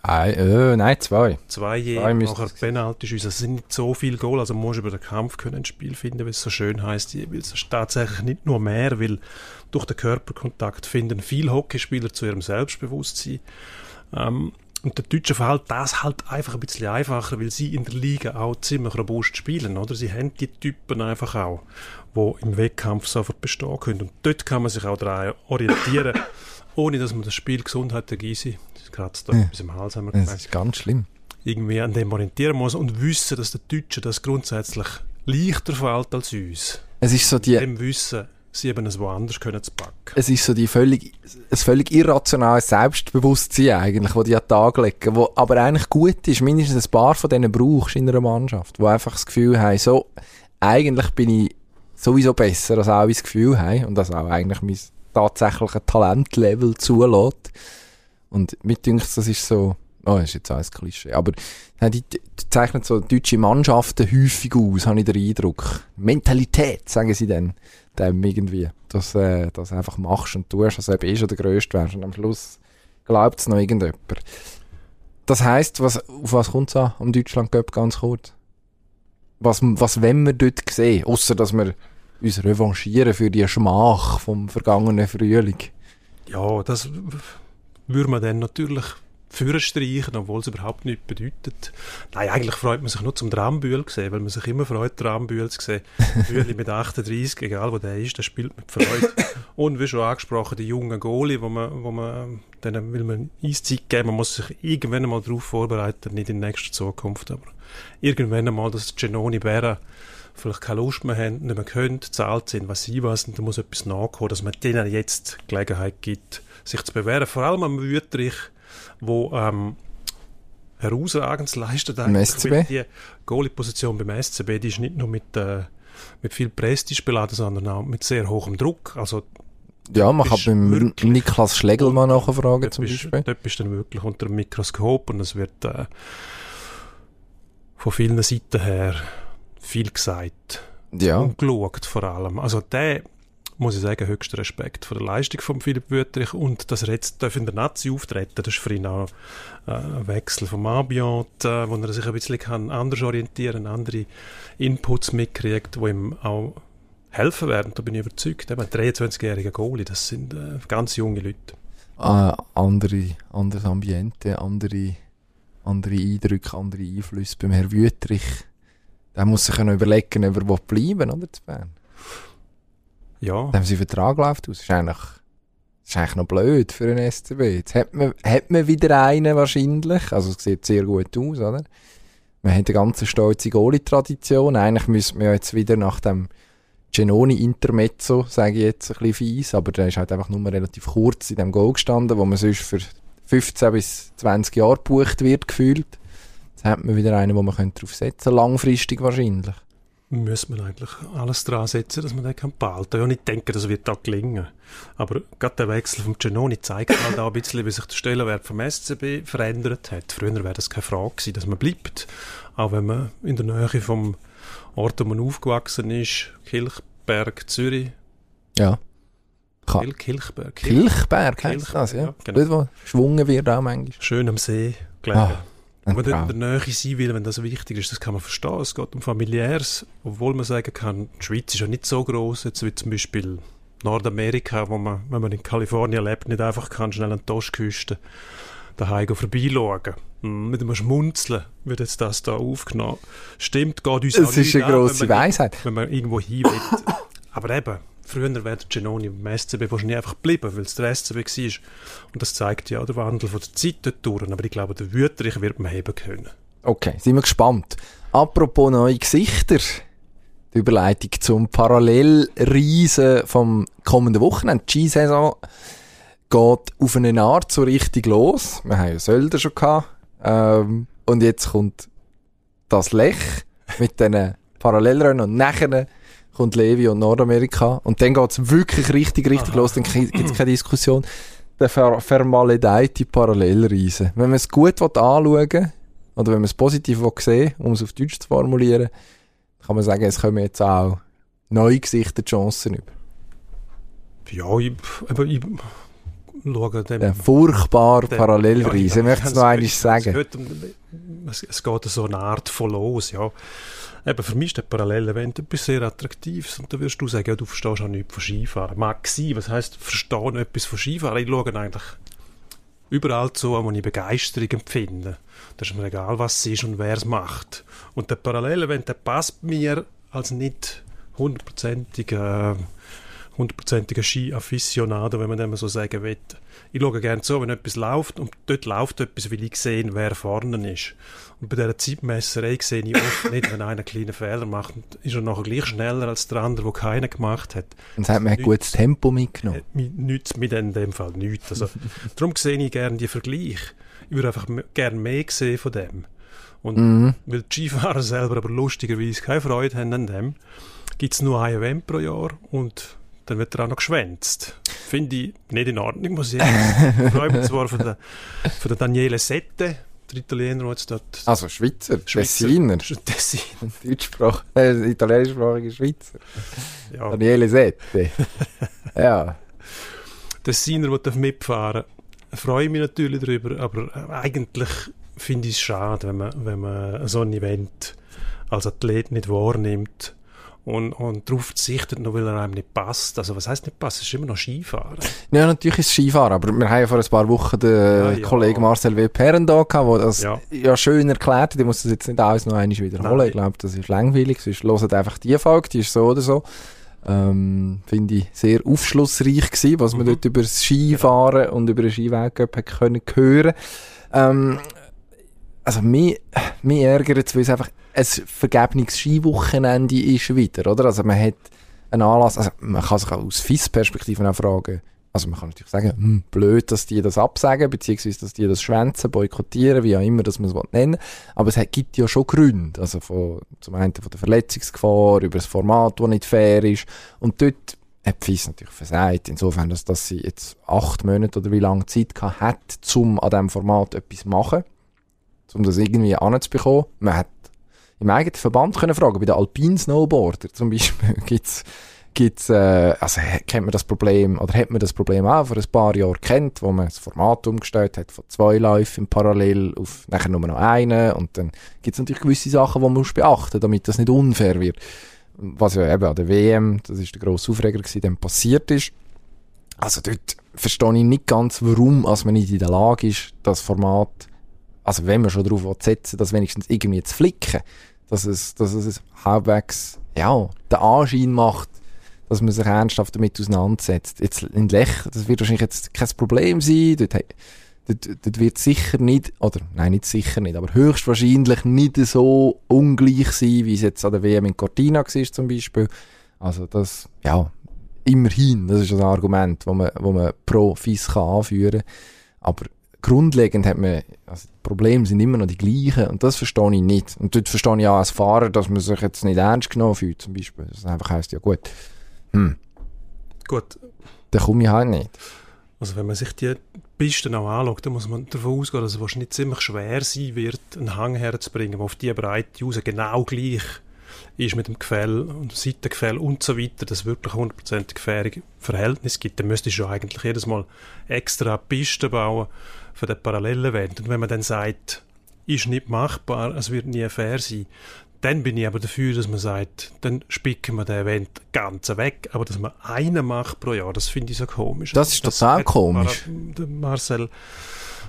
[SPEAKER 2] Ein, äh, nein, zwei.
[SPEAKER 1] Zwei je, zwei nachher Penalty-Schüsse. Es sind nicht so viele Goal, also man muss über den Kampf können ein Spiel finden, wie es so schön heißt. Weil es ist tatsächlich nicht nur mehr, weil durch den Körperkontakt finden viele Hockeyspieler zu ihrem Selbstbewusstsein. Ähm, und der Deutsche verhält das halt einfach ein bisschen einfacher, weil sie in der Liga auch ziemlich robust spielen, oder? Sie haben die Typen einfach auch, die im Wettkampf sofort bestehen können. Und dort kann man sich auch daran orientieren, ohne dass man das Spiel Gesundheit der Gysi, das kratzt da ja. bis im Hals, haben wir
[SPEAKER 2] gemeint, Das ist ganz schlimm.
[SPEAKER 1] Irgendwie an dem orientieren muss und wissen, dass der Deutsche das grundsätzlich leichter fällt als uns.
[SPEAKER 2] Es ist so die...
[SPEAKER 1] Dem Wissen sie eben es woanders können zu packen.
[SPEAKER 2] Es ist so die völlig, ein völlig irrationales Selbstbewusstsein eigentlich, das die an den Tag legen, wo aber eigentlich gut ist, mindestens ein paar von denen brauchst in einer Mannschaft, wo einfach das Gefühl haben, so, eigentlich bin ich sowieso besser, als auch das Gefühl haben und das auch eigentlich mein tatsächliches Talentlevel zulässt. Und mir denke das ist so, Oh, das ist jetzt ein Klischee. Aber die, die zeichnen so deutsche Mannschaften häufig aus, habe ich den Eindruck. Mentalität, sagen sie dann dem irgendwie, dass äh, das einfach machst und tust, als ob eh schon der Größte wärst und am Schluss glaubt es noch irgendjemand. Das heisst, was, auf was kommt es an am Deutschland ganz kurz? Was, was wollen wir dort sehen? Außer dass wir uns revanchieren für die Schmach vom vergangenen Frühling.
[SPEAKER 1] Ja, das würde man dann natürlich streichen, obwohl es überhaupt nichts bedeutet. Nein, eigentlich freut man sich nur zum Drambühl sehen, weil man sich immer freut, Drambühl zu sehen. Bühli mit 38, egal wo der ist, der spielt mit Freude. Und wie schon angesprochen, die jungen Goalie, wo man, wo man, denen will man Eiszeit geben, man muss sich irgendwann einmal darauf vorbereiten, nicht in nächster Zukunft, aber irgendwann einmal, dass Genoni Berra vielleicht keine Lust mehr haben, nicht mehr können, zahlt sind, was sie was, und da muss etwas nachkommen, dass man denen jetzt Gelegenheit gibt, sich zu bewähren. Vor allem am Wüterich, wo ähm, herausragendes leistet
[SPEAKER 2] eigentlich.
[SPEAKER 1] Die Goalie-Position beim SCB, die ist nicht nur mit, äh, mit viel Prestige beladen, sondern auch mit sehr hohem Druck. Also,
[SPEAKER 2] ja, man kann beim Niklas Schlegelmann nachfragen zum bist, Beispiel.
[SPEAKER 1] Dort bist du dann wirklich unter dem Mikroskop und es wird äh, von vielen Seiten her viel gesagt.
[SPEAKER 2] Ja.
[SPEAKER 1] Und geschaut vor allem. Also der muss ich sagen, höchster Respekt vor der Leistung von Philipp Wüttrich und dass er jetzt in der Nazi auftreten das ist für ihn auch äh, ein Wechsel vom Ambient, äh, wo er sich ein bisschen kann anders orientieren andere Inputs mitkriegt, die ihm auch helfen werden, da bin ich überzeugt. Eben, 23-jähriger Goalie, das sind äh, ganz junge Leute.
[SPEAKER 2] Äh, andere, anderes Ambiente, andere, andere Eindrücke, andere Einflüsse beim Herrn Wüttrich. Der muss sich noch überlegen, ob er bleiben oder zu Bern.
[SPEAKER 1] Ja.
[SPEAKER 2] Dann haben sie Vertrag läuft aus. Das ist eigentlich, das ist eigentlich noch blöd für einen SCB. Jetzt hat man, hat man wieder einen wahrscheinlich. Also es sieht sehr gut aus, oder? Man hat eine ganz stolze Goalie-Tradition. Eigentlich müsste man ja jetzt wieder nach dem Genoni-Intermezzo, sage ich jetzt ein bisschen fies, aber der ist halt einfach nur relativ kurz in dem Goal gestanden, wo man sonst für 15 bis 20 Jahre gebucht wird, gefühlt. Jetzt hat man wieder einen, wo man darauf setzen könnte, langfristig wahrscheinlich.
[SPEAKER 1] Müsste man eigentlich alles dran setzen, dass man den kann behalten kann. Ja, ich denke, das wird auch gelingen. Aber gerade der Wechsel vom Genoni zeigt halt auch ein bisschen, wie sich der Stellenwert vom SCB verändert hat. Früher wäre das keine Frage gewesen, dass man bleibt. Auch wenn man in der Nähe vom Ort, wo man aufgewachsen ist, Kilchberg, Zürich.
[SPEAKER 2] Ja.
[SPEAKER 1] Kil Kilchberg.
[SPEAKER 2] Kilchberg heisst
[SPEAKER 1] Kilchberg,
[SPEAKER 2] das, ja.
[SPEAKER 1] ja, genau.
[SPEAKER 2] Dort, wo geschwungen wird auch manchmal.
[SPEAKER 1] Schön am See gelegen.
[SPEAKER 2] Ah,
[SPEAKER 1] man dort in der Nähe sein will, wenn das wichtig ist, das kann man verstehen. Es geht um familiäres, obwohl man sagen kann, die Schweiz ist ja nicht so groß, jetzt wie zum Beispiel Nordamerika, wo man, wenn man in Kalifornien lebt, nicht einfach kann schnell an die Ostküste daheim vorbeischauen. Hm, Mit einem Schmunzeln wird jetzt das da aufgenommen. Stimmt, geht uns
[SPEAKER 2] Es
[SPEAKER 1] auch
[SPEAKER 2] ist
[SPEAKER 1] nicht
[SPEAKER 2] eine
[SPEAKER 1] an,
[SPEAKER 2] grosse
[SPEAKER 1] wenn man-
[SPEAKER 2] Weisheit.
[SPEAKER 1] Wenn man irgendwo hin will. Aber eben, früher wäre der Genoni beim SCB wahrscheinlich einfach geblieben, weil es der SCB war. Und das zeigt ja der Wandel von der Zeit dort durch. Aber ich glaube, der Wüterich wird man heben können.
[SPEAKER 2] Okay, sind wir gespannt. Apropos neue Gesichter. Die Überleitung zum Parallelreisen vom kommenden Wochenende. Die Skisaison geht auf eine Art so richtig los. Wir haben ja Sölder schon gehabt. Ähm, und jetzt kommt das Lech mit diesen Parallelrennen und nachher kommt Levi und Nordamerika. Und dann geht's wirklich richtig, richtig los. Dann gibt es keine Diskussion. Der ver vermaledeite Parallelreisen. Wenn man es gut anschauen will, oder wenn man es positiv will sehen um es auf Deutsch zu formulieren, kann man sagen, es kommen jetzt auch neue Gesichter die Chancen über.
[SPEAKER 1] Ja, ich, aber ich schaue dem...
[SPEAKER 2] Der furchtbar
[SPEAKER 1] dem-
[SPEAKER 2] Parallelreisen.
[SPEAKER 1] Ja,
[SPEAKER 2] ich möchte es noch einmal
[SPEAKER 1] es-
[SPEAKER 2] sagen.
[SPEAKER 1] Es, geht es, es geht so eine Art von los, ja. Eben, für mich ist der Parallel-Event etwas sehr Attraktives. Und da wirst du sagen, ja, du verstehst auch nichts von Skifahren. Mag sein, was heisst, verstehen etwas von Skifahren? Ich schaue eigentlich überall zu, wo ich Begeisterung empfinde. Das ist mir egal, was es ist und wer es macht. Und der Parallel-Event, der passt mir als nicht hundertprozentiger hundertprozentiger Ski-Afficionado, wenn man dem so sagen will. Ich schaue gerne zu, wenn etwas läuft und dort läuft etwas, weil ich sehe, wer vorne ist. Und bei dieser Zeitmesserei sehe ich oft nicht, wenn einer einen kleinen Fehler macht, ist er nachher gleich schneller als der andere, der keinen gemacht hat.
[SPEAKER 2] Und es hat mir ein gutes Tempo mitgenommen.
[SPEAKER 1] Mi- nützt mir dann in dem Fall nichts. Also, darum sehe ich gerne die Vergleich. Ich würde einfach gerne mehr sehen von dem. Und
[SPEAKER 2] Mhm.
[SPEAKER 1] weil die Skifahrer selber aber lustigerweise keine Freude haben an dem, gibt es nur ein Event pro Jahr und dann wird er auch noch geschwänzt. Finde ich nicht in Ordnung, muss ich sagen. Ich freue mich zwar von der, von der Daniele Sette, der Italiener, der jetzt dort...
[SPEAKER 2] Also Schweizer,
[SPEAKER 1] Schweizer-
[SPEAKER 2] Tessiner,
[SPEAKER 1] Tessin,
[SPEAKER 2] Deutschsprach, äh, italienischsprachige Schweizer.
[SPEAKER 1] ja.
[SPEAKER 2] Daniele Sette. ja.
[SPEAKER 1] Tessiner, der darf mitfahren freue ich mich natürlich darüber, aber äh, eigentlich finde ich es schade, wenn man, wenn man so ein Event als Athlet nicht wahrnimmt und, und darauf verzichtet, nur weil er einem nicht passt. Also was heißt nicht passt? Es ist immer noch Skifahren.
[SPEAKER 2] Ja, natürlich ist es Skifahren, aber wir haben ja vor ein paar Wochen den
[SPEAKER 1] Ja, ja.
[SPEAKER 2] Kollegen Marcel W. Perren da gehabt, der das ja.
[SPEAKER 1] Ja.
[SPEAKER 2] schön erklärt hat. Ich muss das jetzt nicht alles noch einmal wiederholen.
[SPEAKER 1] Nein.
[SPEAKER 2] Ich glaube, das ist langweilig. Sonst hört einfach die Folge, die ist so oder so. Ähm, Finde ich sehr aufschlussreich gewesen, was man
[SPEAKER 1] Mhm.
[SPEAKER 2] dort über das Skifahren und über den hat können hören. Ähm, also mich, mich ärgert es, weil es einfach ein vergebenes Skiwochenende ist wieder, oder? Also man hat einen Anlass, also man kann sich auch aus FIS-Perspektive auch fragen, also man kann natürlich sagen, hm, blöd, dass die das absagen, beziehungsweise, dass die das schwänzen, boykottieren, wie auch immer, dass man es nennen. Aber es hat- gibt ja schon Gründe. Also von, zum einen von der Verletzungsgefahr, über das Format, das nicht fair ist. Und dort hat FIS natürlich versagt. Insofern, dass, dass sie jetzt acht Monate oder wie lange Zeit gehabt hat, um an diesem Format etwas zu machen. Um das irgendwie anzubekommen. Man hat im eigenen Verband können fragen, bei den Alpine Snowboarder zum Beispiel, gibt's gibt's, äh, also kennt man das Problem, oder hat man das Problem auch vor ein paar Jahren kennt, wo man das Format umgestellt hat von zwei Läufen parallel auf nachher nur noch einen und dann gibt's natürlich gewisse Sachen, die man muss beachten, damit das nicht unfair wird. Was ja eben an der WM, das ist der grosse Aufreger gewesen, dann passiert ist. Also dort verstehe ich nicht ganz, warum als man nicht in der Lage ist, das Format, also wenn man schon darauf setzen das wenigstens irgendwie zu flicken, dass es, dass es halbwegs, ja, den Anschein macht, dass man sich ernsthaft damit auseinandersetzt. Jetzt in Lech, das wird wahrscheinlich jetzt kein Problem sein, dort, dort, dort wird sicher nicht, oder nein, nicht sicher nicht, aber höchstwahrscheinlich nicht so ungleich sein, wie es jetzt an der WM in Cortina war zum Beispiel. Also das, ja, immerhin, das ist ein Argument, wo man, wo man pro FIS kann anführen Aber grundlegend hat man, also die Probleme sind immer noch die gleichen und das verstehe ich nicht. Und dort verstehe ich auch als Fahrer, dass man sich jetzt nicht ernst genommen fühlt, zum Beispiel. Das einfach heisst, ja gut, hm,
[SPEAKER 1] Gut,
[SPEAKER 2] dann komme ich halt nicht.
[SPEAKER 1] also wenn man sich die Pisten auch anschaut, dann muss man davon ausgehen, dass es wahrscheinlich ziemlich schwer sein wird, einen Hang herzubringen, der auf diese Breite raus genau gleich ist mit dem Gefäll und dem Seitengefäll und so weiter, dass es wirklich hundertprozentig faire Verhältnis gibt. Dann müsste ich schon eigentlich jedes Mal extra Pisten bauen für den Parallelevent. Und wenn man dann sagt, ist nicht machbar, es wird nie fair sein, dann bin ich aber dafür, dass man sagt, dann spicken wir den Event ganz weg, aber dass man einen macht pro Jahr, das finde ich so komisch.
[SPEAKER 2] Das ist total
[SPEAKER 1] hat
[SPEAKER 2] komisch.
[SPEAKER 1] Marcel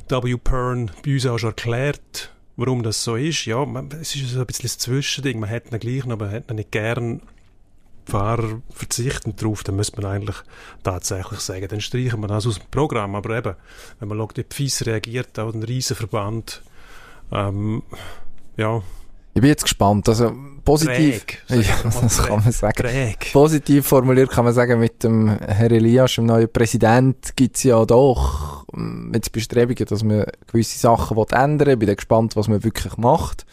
[SPEAKER 1] W. Pern bei uns auch schon erklärt, warum das so ist. Ja, man, es ist so ein bisschen das Zwischending. Man hätte ihn gleich, aber man hätte ihn nicht gern. Fahrer verzichten darauf, dann müsste man eigentlich tatsächlich sagen, dann streichen wir das aus dem Programm. Aber eben, wenn man schaut, wie die FIS reagiert, auch ein riesen Verband, ähm, ja,
[SPEAKER 2] Ich bin jetzt gespannt. Also positiv,
[SPEAKER 1] Träg,
[SPEAKER 2] ja, das kann man sagen.
[SPEAKER 1] träg.
[SPEAKER 2] Positiv formuliert kann man sagen, mit dem Herr Elias, dem neuen Präsident, gibt es ja doch ähm, jetzt Bestrebungen, dass man gewisse Sachen ändern will. Ich bin gespannt, was man wirklich macht.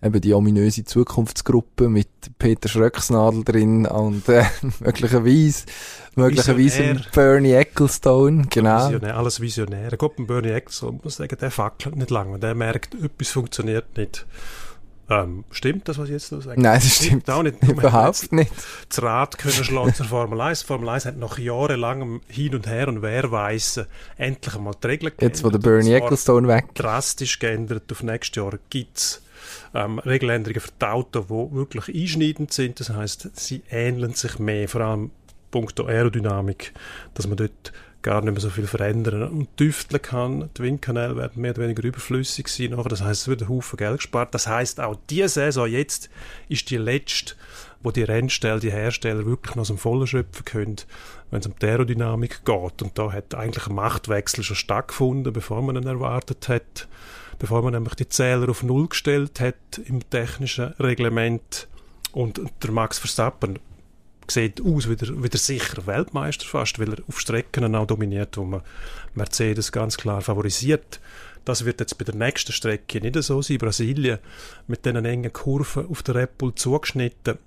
[SPEAKER 2] Eben die ominöse Zukunftsgruppe mit Peter Schröcksnadel drin und äh, möglicherweise, möglicherweise. Bernie Ecclestone, genau.
[SPEAKER 1] Visionär, alles Visionär. Gott, Bernie Ecclestone muss sagen, der fackelt nicht lange. Der merkt, etwas funktioniert nicht. Ähm, stimmt das, was ich jetzt noch sage?
[SPEAKER 2] Nein, das stimmt
[SPEAKER 1] auch nicht. Man
[SPEAKER 2] überhaupt nicht.
[SPEAKER 1] das Rad können schlagen zur Formel 1. Formel 1 hat nach jahrelangem Hin und Her und Wehrweisen endlich einmal die Regeln
[SPEAKER 2] Jetzt, wo der
[SPEAKER 1] geändert.
[SPEAKER 2] Bernie Ecclestone weg
[SPEAKER 1] drastisch geändert. Auf nächstes Jahr gibt es ähm, Regeländerungen für die Autos, die wirklich einschneidend sind. Das heißt, sie ähneln sich mehr, vor allem punkto Aerodynamik, dass man dort gar nicht mehr so viel verändern und tüfteln kann. Die Windkanäle werden mehr oder weniger überflüssig sein. Nachher. Das heißt, es wird ein Haufen Geld gespart. Das heißt, auch diese Saison jetzt ist die letzte, wo die Rennstelle, die Hersteller wirklich noch dem Vollen schöpfen können, wenn es um die Aerodynamik geht. Und da hat eigentlich ein Machtwechsel schon stattgefunden, bevor man ihn erwartet hat bevor man nämlich die Zähler auf Null gestellt hat im technischen Reglement. Und der Max Verstappen sieht aus wie der, wie der sicher Weltmeister fast, weil er auf Strecken auch dominiert, wo man Mercedes ganz klar favorisiert. Das wird jetzt bei der nächsten Strecke nicht so sein. Brasilien mit diesen engen Kurven auf der Red Bull zugeschnitten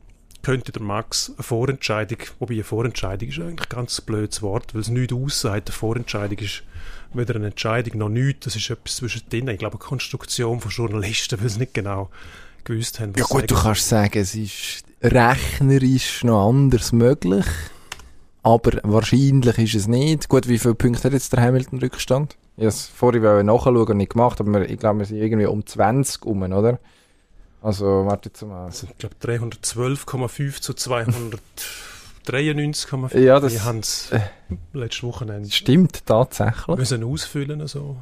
[SPEAKER 1] könnte der Max eine Vorentscheidung, wobei eine Vorentscheidung ist eigentlich ein ganz blödes Wort, weil es nichts aussagt. Eine Vorentscheidung ist weder eine Entscheidung noch nichts. Das ist etwas zwischendrin. Ich glaube, eine Konstruktion von Journalisten, weil sie nicht genau gewusst haben, was
[SPEAKER 2] Ja gut, du kannst sagen, es ist rechnerisch noch anders möglich, aber wahrscheinlich ist es nicht. Gut, wie viele Punkte hat jetzt der Hamilton Rückstand? Ich wollte es vorhin nachschauen und nicht gemacht, aber ich glaube, wir sind irgendwie um 20 rum, oder? Also, warte jetzt mal.
[SPEAKER 1] Also, ich glaube 312,5 zu 293,5.
[SPEAKER 2] Ja, das-
[SPEAKER 1] Wir haben es
[SPEAKER 2] äh.
[SPEAKER 1] letztes Wochenende
[SPEAKER 2] Stimmt tatsächlich.
[SPEAKER 1] müssen ausfüllen. So.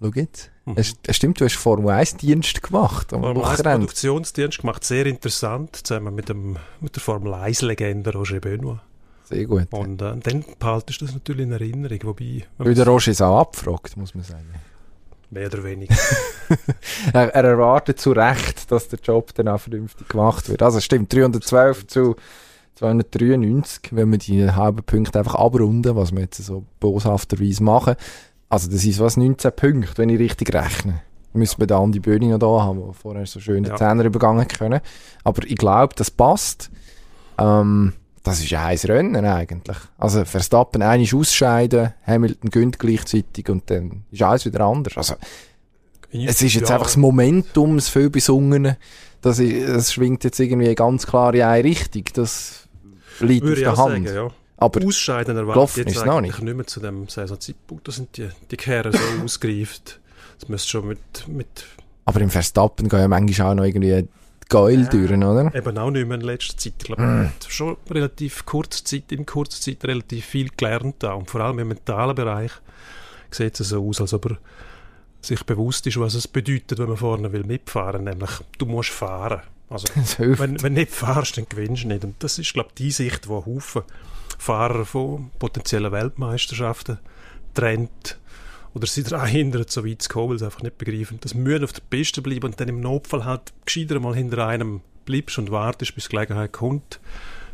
[SPEAKER 2] Schau jetzt.
[SPEAKER 1] Mhm.
[SPEAKER 2] Es, es stimmt, du hast Formel 1 Dienst gemacht am
[SPEAKER 1] Formel 1
[SPEAKER 2] Wochenende.
[SPEAKER 1] Produktionsdienst gemacht, sehr interessant, zusammen mit, dem, mit der Formel 1 Legende Roger Benoit.
[SPEAKER 2] Sehr gut.
[SPEAKER 1] Und äh, dann behaltest du das natürlich in Erinnerung, wobei,
[SPEAKER 2] Weil der Roger ist auch abgefragt, muss man sagen.
[SPEAKER 1] Mehr oder weniger.
[SPEAKER 2] Er, er erwartet zu Recht, dass der Job dann auch vernünftig gemacht wird. Also es stimmt, 312 zu 293, wenn wir die halben Punkte einfach abrunden, was wir jetzt so boshafterweise machen. Also das ist was, 19 Punkte, wenn ich richtig rechne. Müssen wir dann die Bühne noch da haben, wo vorher so schön den
[SPEAKER 1] Ja.
[SPEAKER 2] Zehner übergangen können. Aber ich glaube, das passt. Ähm, das ist ein Rennen eigentlich. Also Verstappen einig ausscheiden, Hamilton gönnt gleichzeitig und dann ist alles wieder anders. Also es ist jetzt
[SPEAKER 1] Ja,
[SPEAKER 2] einfach das Momentum, das viel besungene, das, ist, das schwingt jetzt irgendwie ganz klar in eine Richtung. Das liegt auf
[SPEAKER 1] Würde ich
[SPEAKER 2] der Hand.
[SPEAKER 1] sagen, ja.
[SPEAKER 2] Aber
[SPEAKER 1] Ausscheiden erwartet jetzt
[SPEAKER 2] ist es noch
[SPEAKER 1] eigentlich nicht mehr zu dem Saisonzeitpunkt. Da sind die, die Kerren so ausgereift. Das müsste schon mit, mit
[SPEAKER 2] Aber im Verstappen gehen ja manchmal auch noch irgendwie geil
[SPEAKER 1] Ja.
[SPEAKER 2] durch, oder?
[SPEAKER 1] eben auch nicht mehr in letzter Zeit. Ich glaube, man hat schon relativ kurzer Zeit, in kurzer Zeit relativ viel gelernt da. Und vor allem im mentalen Bereich sieht es so aus, als ob er sich bewusst ist, was es bedeutet, wenn man vorne will mitfahren. Nämlich, du musst fahren. Also, wenn, wenn du nicht fahrst, dann gewinnst du nicht. Und das ist, glaube ich, die Sicht, die Haufen Fahrer von potenziellen Weltmeisterschaften trennt oder sie daran hindert, so weit zu kommen, weil sie einfach nicht begreifen. Das müssen auf der Piste bleiben und dann im Notfall halt gescheiter mal hinter einem bleibst und wartest, bis die Gelegenheit kommt.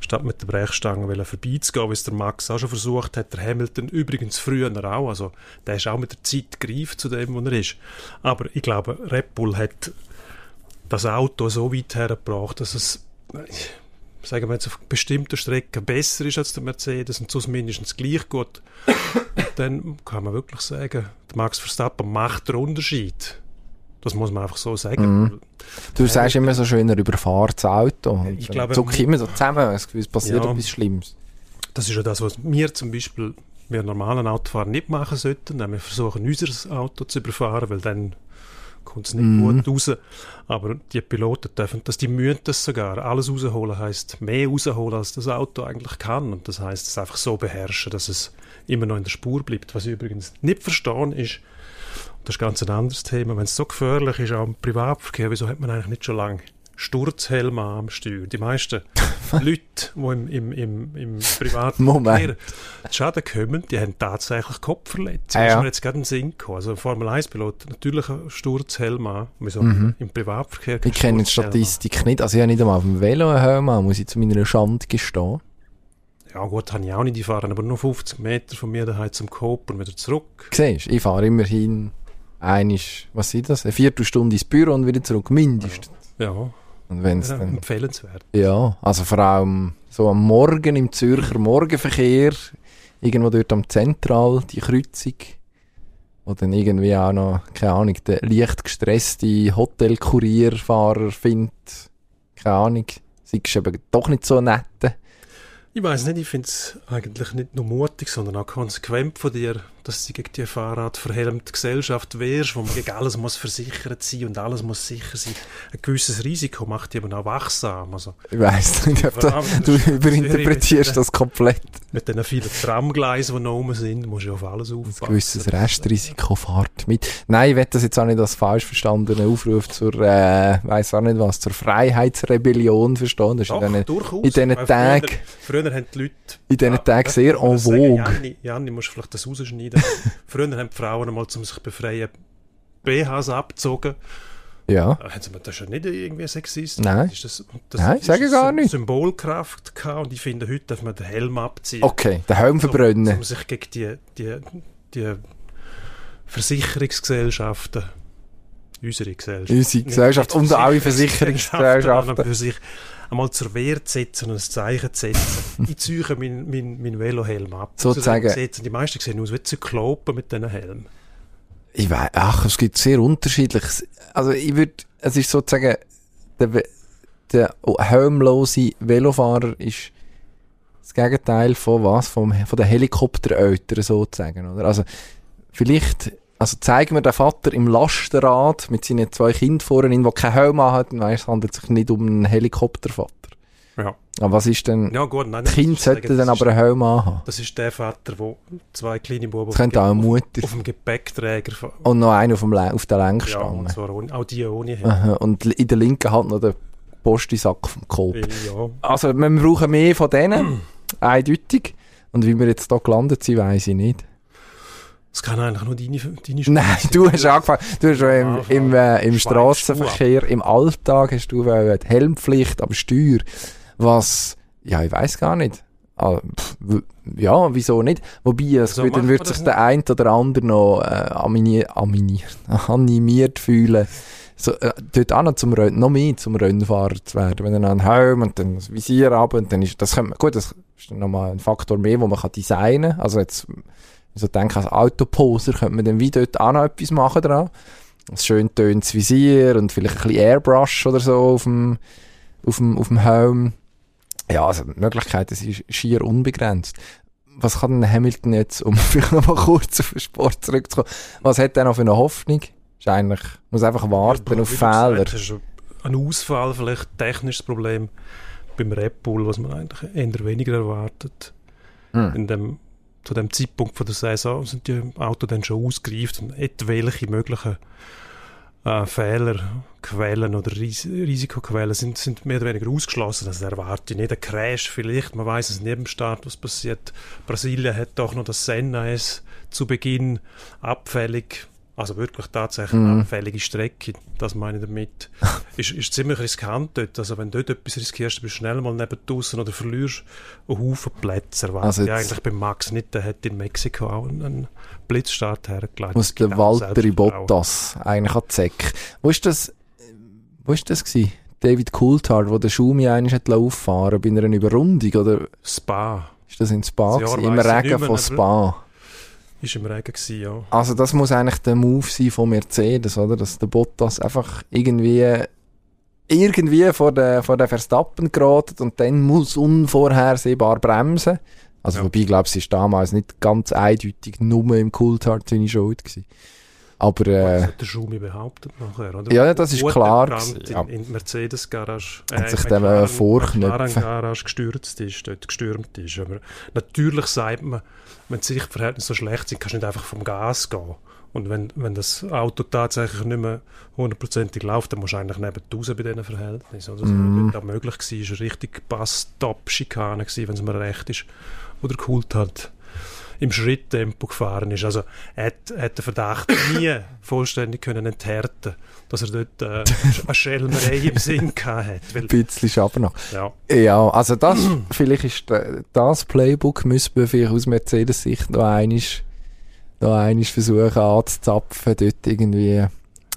[SPEAKER 1] statt mit der Brechstange vorbeizugehen, wie es der Max auch schon versucht hat. Der Hamilton übrigens früher auch, also der ist auch mit der Zeit gereift zu dem, wo er ist. Aber ich glaube, Red Bull hat das Auto so weit hergebracht, dass es sagen wir jetzt auf bestimmten Strecken besser ist als der Mercedes und zumindest gleich gut, dann kann man wirklich sagen, der Max Verstappen macht den Unterschied. Das muss man einfach so sagen.
[SPEAKER 2] Mhm. Du sagst immer so schön, er überfahrt das Auto.
[SPEAKER 1] Ich glaube,
[SPEAKER 2] zuckt immer so zusammen, es passiert
[SPEAKER 1] Ja.
[SPEAKER 2] etwas Schlimmes.
[SPEAKER 1] Das ist ja das, was wir zum Beispiel, wir normalen Autofahrer nicht machen sollten. Nämlich versuchen, unser Auto zu überfahren, weil dann kommt es nicht
[SPEAKER 2] Mhm.
[SPEAKER 1] gut raus. Aber die Piloten dürfen das, die müssen das sogar. Alles rausholen heisst mehr rausholen, als das Auto eigentlich kann. Und das heisst, es einfach so beherrschen, dass es immer noch in der Spur bleibt. Was ich übrigens nicht verstehen ist, das ist ganz ein anderes Thema, wenn es so gefährlich ist, auch im Privatverkehr, wieso hat man eigentlich nicht schon lange Sturzhelme am Steuer? Die meisten Leute, die im, im, im, im privaten
[SPEAKER 2] Moment.
[SPEAKER 1] Schaden kommen, die haben tatsächlich Kopfverletzungen.
[SPEAKER 2] Ah,
[SPEAKER 1] Das ist
[SPEAKER 2] ja.
[SPEAKER 1] mir jetzt gerade in den Sinn gekommen. Also ein Formel-1-Pilot, natürlich ein Sturzhelm an. Wieso
[SPEAKER 2] Mhm.
[SPEAKER 1] im Privatverkehr
[SPEAKER 2] Ich kenne die
[SPEAKER 1] Sturzhelm?
[SPEAKER 2] Statistik nicht. Also ich habe nicht einmal auf dem Velo einen Helm an, muss ich zu meiner Schande gestehen.
[SPEAKER 1] Ja gut, habe ich auch nicht gefahren, aber nur 50 Meter von mir daheim zum Coop und wieder zurück.
[SPEAKER 2] Siehst ich fahre immerhin einisch, was sind das, eine Viertelstunde ins Büro und wieder zurück, mindestens.
[SPEAKER 1] Ja,
[SPEAKER 2] Und wenn's
[SPEAKER 1] ja
[SPEAKER 2] dann,
[SPEAKER 1] empfehlenswert.
[SPEAKER 2] ja, also vor allem so am Morgen im Zürcher Morgenverkehr, irgendwo dort am Zentral, die Kreuzung, wo dann irgendwie auch noch, keine Ahnung, der leicht gestresste Hotelkurierfahrer findet, keine Ahnung, sei es eben doch nicht so nett.
[SPEAKER 1] Ich weiß nicht, ich finde es eigentlich nicht nur mutig, sondern auch konsequent von dir, dass du gegen die Fahrradverhelmte Gesellschaft wehrst, wo man gegen alles muss versichert sein und alles muss sicher sein. Ein gewisses Risiko macht dich eben auch wachsam. Also
[SPEAKER 2] Ich weiss da,
[SPEAKER 1] allem,
[SPEAKER 2] du überinterpretierst das komplett.
[SPEAKER 1] mit den vielen Tramgleisen, die noch rum sind, musst du auf alles
[SPEAKER 2] Ein
[SPEAKER 1] aufpassen.
[SPEAKER 2] gewisses Restrisiko fährt mit. Nein, ich will das jetzt auch nicht als falsch verstandenen Aufruf zur, äh, weiss auch nicht was, zur Freiheitsrebellion verstehen. Das ist
[SPEAKER 1] Doch,
[SPEAKER 2] in diesen, in diesen Tagen,
[SPEAKER 1] Früher, früher haben die Leute...
[SPEAKER 2] in diesen
[SPEAKER 1] Ja,
[SPEAKER 2] Tagen
[SPEAKER 1] das
[SPEAKER 2] sehr en vogue.
[SPEAKER 1] Janni, Janni, musst vielleicht das rausschneiden. früher haben die Frauen einmal, um sich befreien, BHs abgezogen.
[SPEAKER 2] Ja.
[SPEAKER 1] Das ist ja nicht irgendwie sexistisch.
[SPEAKER 2] Nein.
[SPEAKER 1] Ist das, das
[SPEAKER 2] Nein,
[SPEAKER 1] ist
[SPEAKER 2] sage
[SPEAKER 1] das
[SPEAKER 2] gar nicht.
[SPEAKER 1] Symbolkraft gehabt und ich finde, heute darf man den Helm abziehen.
[SPEAKER 2] Okay, den Helm verbrennen.
[SPEAKER 1] Um sich gegen die, die, die Versicherungsgesellschaften, unsere Gesellschaft,
[SPEAKER 2] Unsere Gesellschaft und alle
[SPEAKER 1] Versicherungsgesellschaften,
[SPEAKER 2] Versicherungsgesellschaften.
[SPEAKER 1] Einmal zur Wehr zu setzen und ein Zeichen zu setzen. ich ziehe meinen mein, mein Velohelm ab.
[SPEAKER 2] Sozusagen-.
[SPEAKER 1] Die meisten sehen aus wie Zyklopen mit diesen Helmen.
[SPEAKER 2] Ich weiß, ach, es gibt sehr unterschiedliches. Also ich würde, es ist sozusagen, der, der helmlose Velofahrer ist das Gegenteil von was? Vom, von den Helikoptereltern sozusagen, oder? Also vielleicht, also zeigen wir den Vater im Lastenrad mit seinen zwei Kindern vorne, der keinen Helm hat, dann weiss, es handelt sich nicht um einen Helikoptervater.
[SPEAKER 1] Ja.
[SPEAKER 2] Aber was ist denn,
[SPEAKER 1] Ja gut, nein,
[SPEAKER 2] die
[SPEAKER 1] das
[SPEAKER 2] Kinder sollten dann aber einen Helm anhaben.
[SPEAKER 1] Ist, das ist der Vater, der zwei kleine Buben
[SPEAKER 2] eine Mutter
[SPEAKER 1] auf dem Gepäckträger
[SPEAKER 2] und noch einer auf, dem, auf der
[SPEAKER 1] ja,
[SPEAKER 2] Lenkstange.
[SPEAKER 1] und zwar ohne, auch die ohne Helm.
[SPEAKER 2] Aha, und in der linken Hand noch der Postisack vom Coop.
[SPEAKER 1] Ja.
[SPEAKER 2] Also, wir brauchen mehr von denen. Eindeutig. Und wie wir jetzt hier gelandet sind, weiss ich nicht.
[SPEAKER 1] Das kann eigentlich nur deine, deine
[SPEAKER 2] Nein, du hast angefangen. Du hast schon im, im, äh, im Strassenverkehr, im Alltag hast du äh, die Helmpflicht am Steuer. Was, ja, ich weiss gar nicht. Ah, pff, ja, wieso nicht? Wobei, es würde, dann würde
[SPEAKER 1] man
[SPEAKER 2] sich der ein oder andere noch äh, aminiert, animiert fühlen, so, äh, dort auch noch, zum Renn, noch mehr zum Rennfahrer zu werden. Wenn er einen Helm und dann das Visier ab und dann ist, das man, gut, das ist dann nochmal ein Faktor mehr, wo man kann designen kann. Also jetzt, so denke als Autoposer könnte man dann wie dort auch noch etwas machen dran. Ein schön tönendes Visier und vielleicht ein bisschen Airbrush oder so auf dem, auf dem, auf dem Helm. Ja, also die Möglichkeiten sind schier unbegrenzt. Was kann denn Hamilton jetzt, um vielleicht noch mal kurz auf den Sport zurückzukommen, was hat er noch für eine Hoffnung? Ist eigentlich, muss einfach warten
[SPEAKER 1] Ja,
[SPEAKER 2] auf Fehler.
[SPEAKER 1] gesagt hast, ein Ausfall, vielleicht ein technisches Problem beim Red Bull, was man eigentlich eher weniger erwartet.
[SPEAKER 2] Hm.
[SPEAKER 1] In dem, zu dem Zeitpunkt von der Saison sind die Autos dann schon ausgereift und etwaige mögliche äh, Fehlerquellen oder Ris Risikoquellen sind, sind mehr oder weniger ausgeschlossen. Also erwarte ich nicht einen Crash vielleicht, man weiß es im Start, was passiert. Brasilien hat doch noch das Senna zu Beginn abfällig also wirklich tatsächlich eine
[SPEAKER 2] Mhm.
[SPEAKER 1] anfällige Strecke, das meine ich damit, ist, ist ziemlich riskant dort. Also wenn du dort etwas riskierst, bist du schnell mal neben draussen oder verlierst einen Haufen Plätze. Was
[SPEAKER 2] Also
[SPEAKER 1] ja
[SPEAKER 2] jetzt-
[SPEAKER 1] eigentlich bei Max nicht, der hat in Mexiko auch einen, Blitzstart hergelegt.
[SPEAKER 2] Muss der Walter. Bottas eigentlich an Säcke. Wo ist das, wo ist das gewesen? David Coulthard, wo der Schumi eigentlich hat auffahren bei einer Überrundung, oder
[SPEAKER 1] Spa
[SPEAKER 2] ist das in Spa
[SPEAKER 1] Das?
[SPEAKER 2] Im
[SPEAKER 1] ich
[SPEAKER 2] Regen von Spa.
[SPEAKER 1] Ist im Regen gewesen, ja.
[SPEAKER 2] Also das muss eigentlich der Move sein von Mercedes, oder? Dass der Bottas einfach irgendwie irgendwie vor den, vor den Verstappen geratet und dann muss unvorhersehbar bremsen. Also
[SPEAKER 1] Ja.
[SPEAKER 2] wobei, ich glaube, es ist damals nicht ganz eindeutig nur im Coulthard seine Schuld gewesen. Aber
[SPEAKER 1] Das
[SPEAKER 2] äh,
[SPEAKER 1] hat der Schumi behauptet nachher, oder?
[SPEAKER 2] Ja, das ist
[SPEAKER 1] Gut
[SPEAKER 2] klar gewesen, ja.
[SPEAKER 1] In, in die Mercedes-Garage.
[SPEAKER 2] Hat sich dem, äh, vorknöpfen.
[SPEAKER 1] McLaren-Garage gestürzt ist, dort gestürmt ist. Aber natürlich sagt man, wenn die Sichtverhältnisse so schlecht sind, kannst du nicht einfach vom Gas gehen. Und wenn, wenn das Auto tatsächlich nicht mehr hundertprozentig läuft, dann musst du eigentlich neben raus bei diesen Verhältnissen. Oder?
[SPEAKER 2] Mhm.
[SPEAKER 1] Was da möglich war, war eine richtig Pass-Top-Schikane, gewesen, wenn es mir recht ist, wo der Kult halt im Schritttempo gefahren ist. Also er hat, hat den Verdacht nie vollständig können enthärten dass er dort äh, eine Schelmerei im Sinn gehabt hat. Weil,
[SPEAKER 2] ein bisschen schaffen noch.
[SPEAKER 1] ja,
[SPEAKER 2] Ja, also das, vielleicht ist da- das Playbook, müssen wir vielleicht aus Mercedes-Sicht noch einiges, noch einiges versuchen anzuzapfen, dort irgendwie.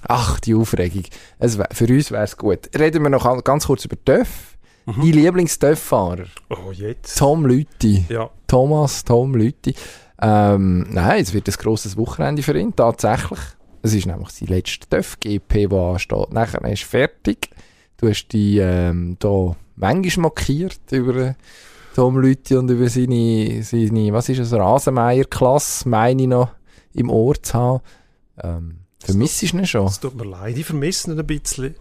[SPEAKER 2] Ach, die Aufregung. Es für uns wäre es gut. Reden wir noch an- ganz kurz über TÜV.
[SPEAKER 1] Mhm.
[SPEAKER 2] Dein Lieblings-TÜV-Fahrer?
[SPEAKER 1] oh jetzt.
[SPEAKER 2] Tom Lüthi.
[SPEAKER 1] Ja,
[SPEAKER 2] Thomas Tom Lüthi. Ähm, nein, es wird ein grosses Wochenende für ihn, tatsächlich. Es ist nämlich die letzte TÜV-GP, die ansteht. Nachher ist fertig. Du hast dich ähm, da manchmal markiert über äh, Tom Lüthi und über seine, seine was ist es, Rasenmeier-Klasse, meine ich noch, im Ohr zu haben. Ähm, vermisst du ihn schon?
[SPEAKER 1] es tut mir leid, ich vermisse ihn ein bisschen.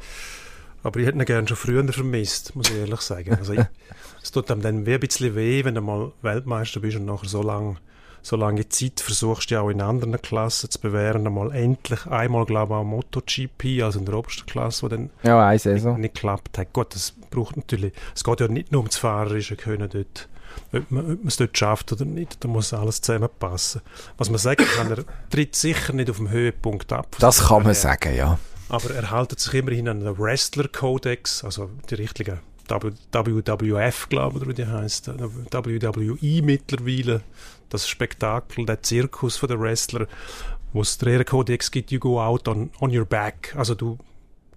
[SPEAKER 1] Aber ich hätte ihn gerne schon früher vermisst, muss ich ehrlich sagen. Also ich, es tut einem dann wie ein bisschen weh, wenn du mal Weltmeister bist und nachher so lange so lange Zeit versuchst du ja auch in anderen Klassen zu bewähren, einmal endlich, einmal glaube ich auch MotoGP, also in der obersten Klasse, wo dann
[SPEAKER 2] Ja, eine Saison.
[SPEAKER 1] nicht geklappt hat. Gut, das braucht natürlich, es geht ja nicht nur ums Fahrerische können dort, ob man, es dort schafft oder nicht, da muss alles zusammenpassen. Was man sagen kann, er tritt sicher nicht auf dem Höhepunkt ab.
[SPEAKER 2] Das kann man
[SPEAKER 1] Daher-
[SPEAKER 2] sagen, ja.
[SPEAKER 1] Aber er haltet sich immerhin an den Wrestler-Kodex, also die richtigen WWF, glaube ich, oder wie die heißt, WWE mittlerweile, das Spektakel, der Zirkus der Wrestler, wo es den Ehrenkodex gibt, you go out on, on your back, also du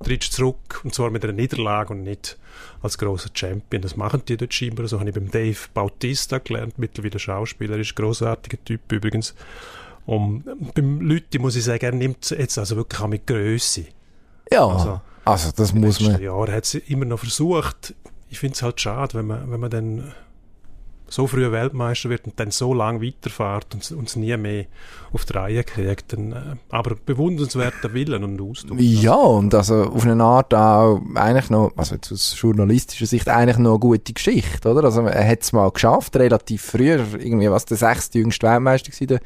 [SPEAKER 1] trittst zurück und zwar mit einer Niederlage und nicht als großer Champion. Das machen die dort scheinbar. So habe ich beim Dave Bautista gelernt, mittlerweile Schauspieler, ist ein großartiger Typ übrigens. Und beim Lütti muss ich sagen, er nimmt jetzt also wirklich auch mit Größe.
[SPEAKER 2] Ja,
[SPEAKER 1] Also,
[SPEAKER 2] also das muss man...
[SPEAKER 1] Jahren hat sie immer noch versucht. Ich finde es halt schade, wenn man, wenn man dann so früh Weltmeister wird und dann so lange weiterfährt und es nie mehr auf die Reihe kriegt. Dann, äh, aber bewundernswerter Willen und Ausdruck.
[SPEAKER 2] Ja, und also auf eine Art auch eigentlich noch, also jetzt aus journalistischer Sicht, eigentlich noch eine gute Geschichte, oder? Also er hat es mal geschafft, relativ früh, irgendwie was der sechste jüngste Weltmeister gewesen, der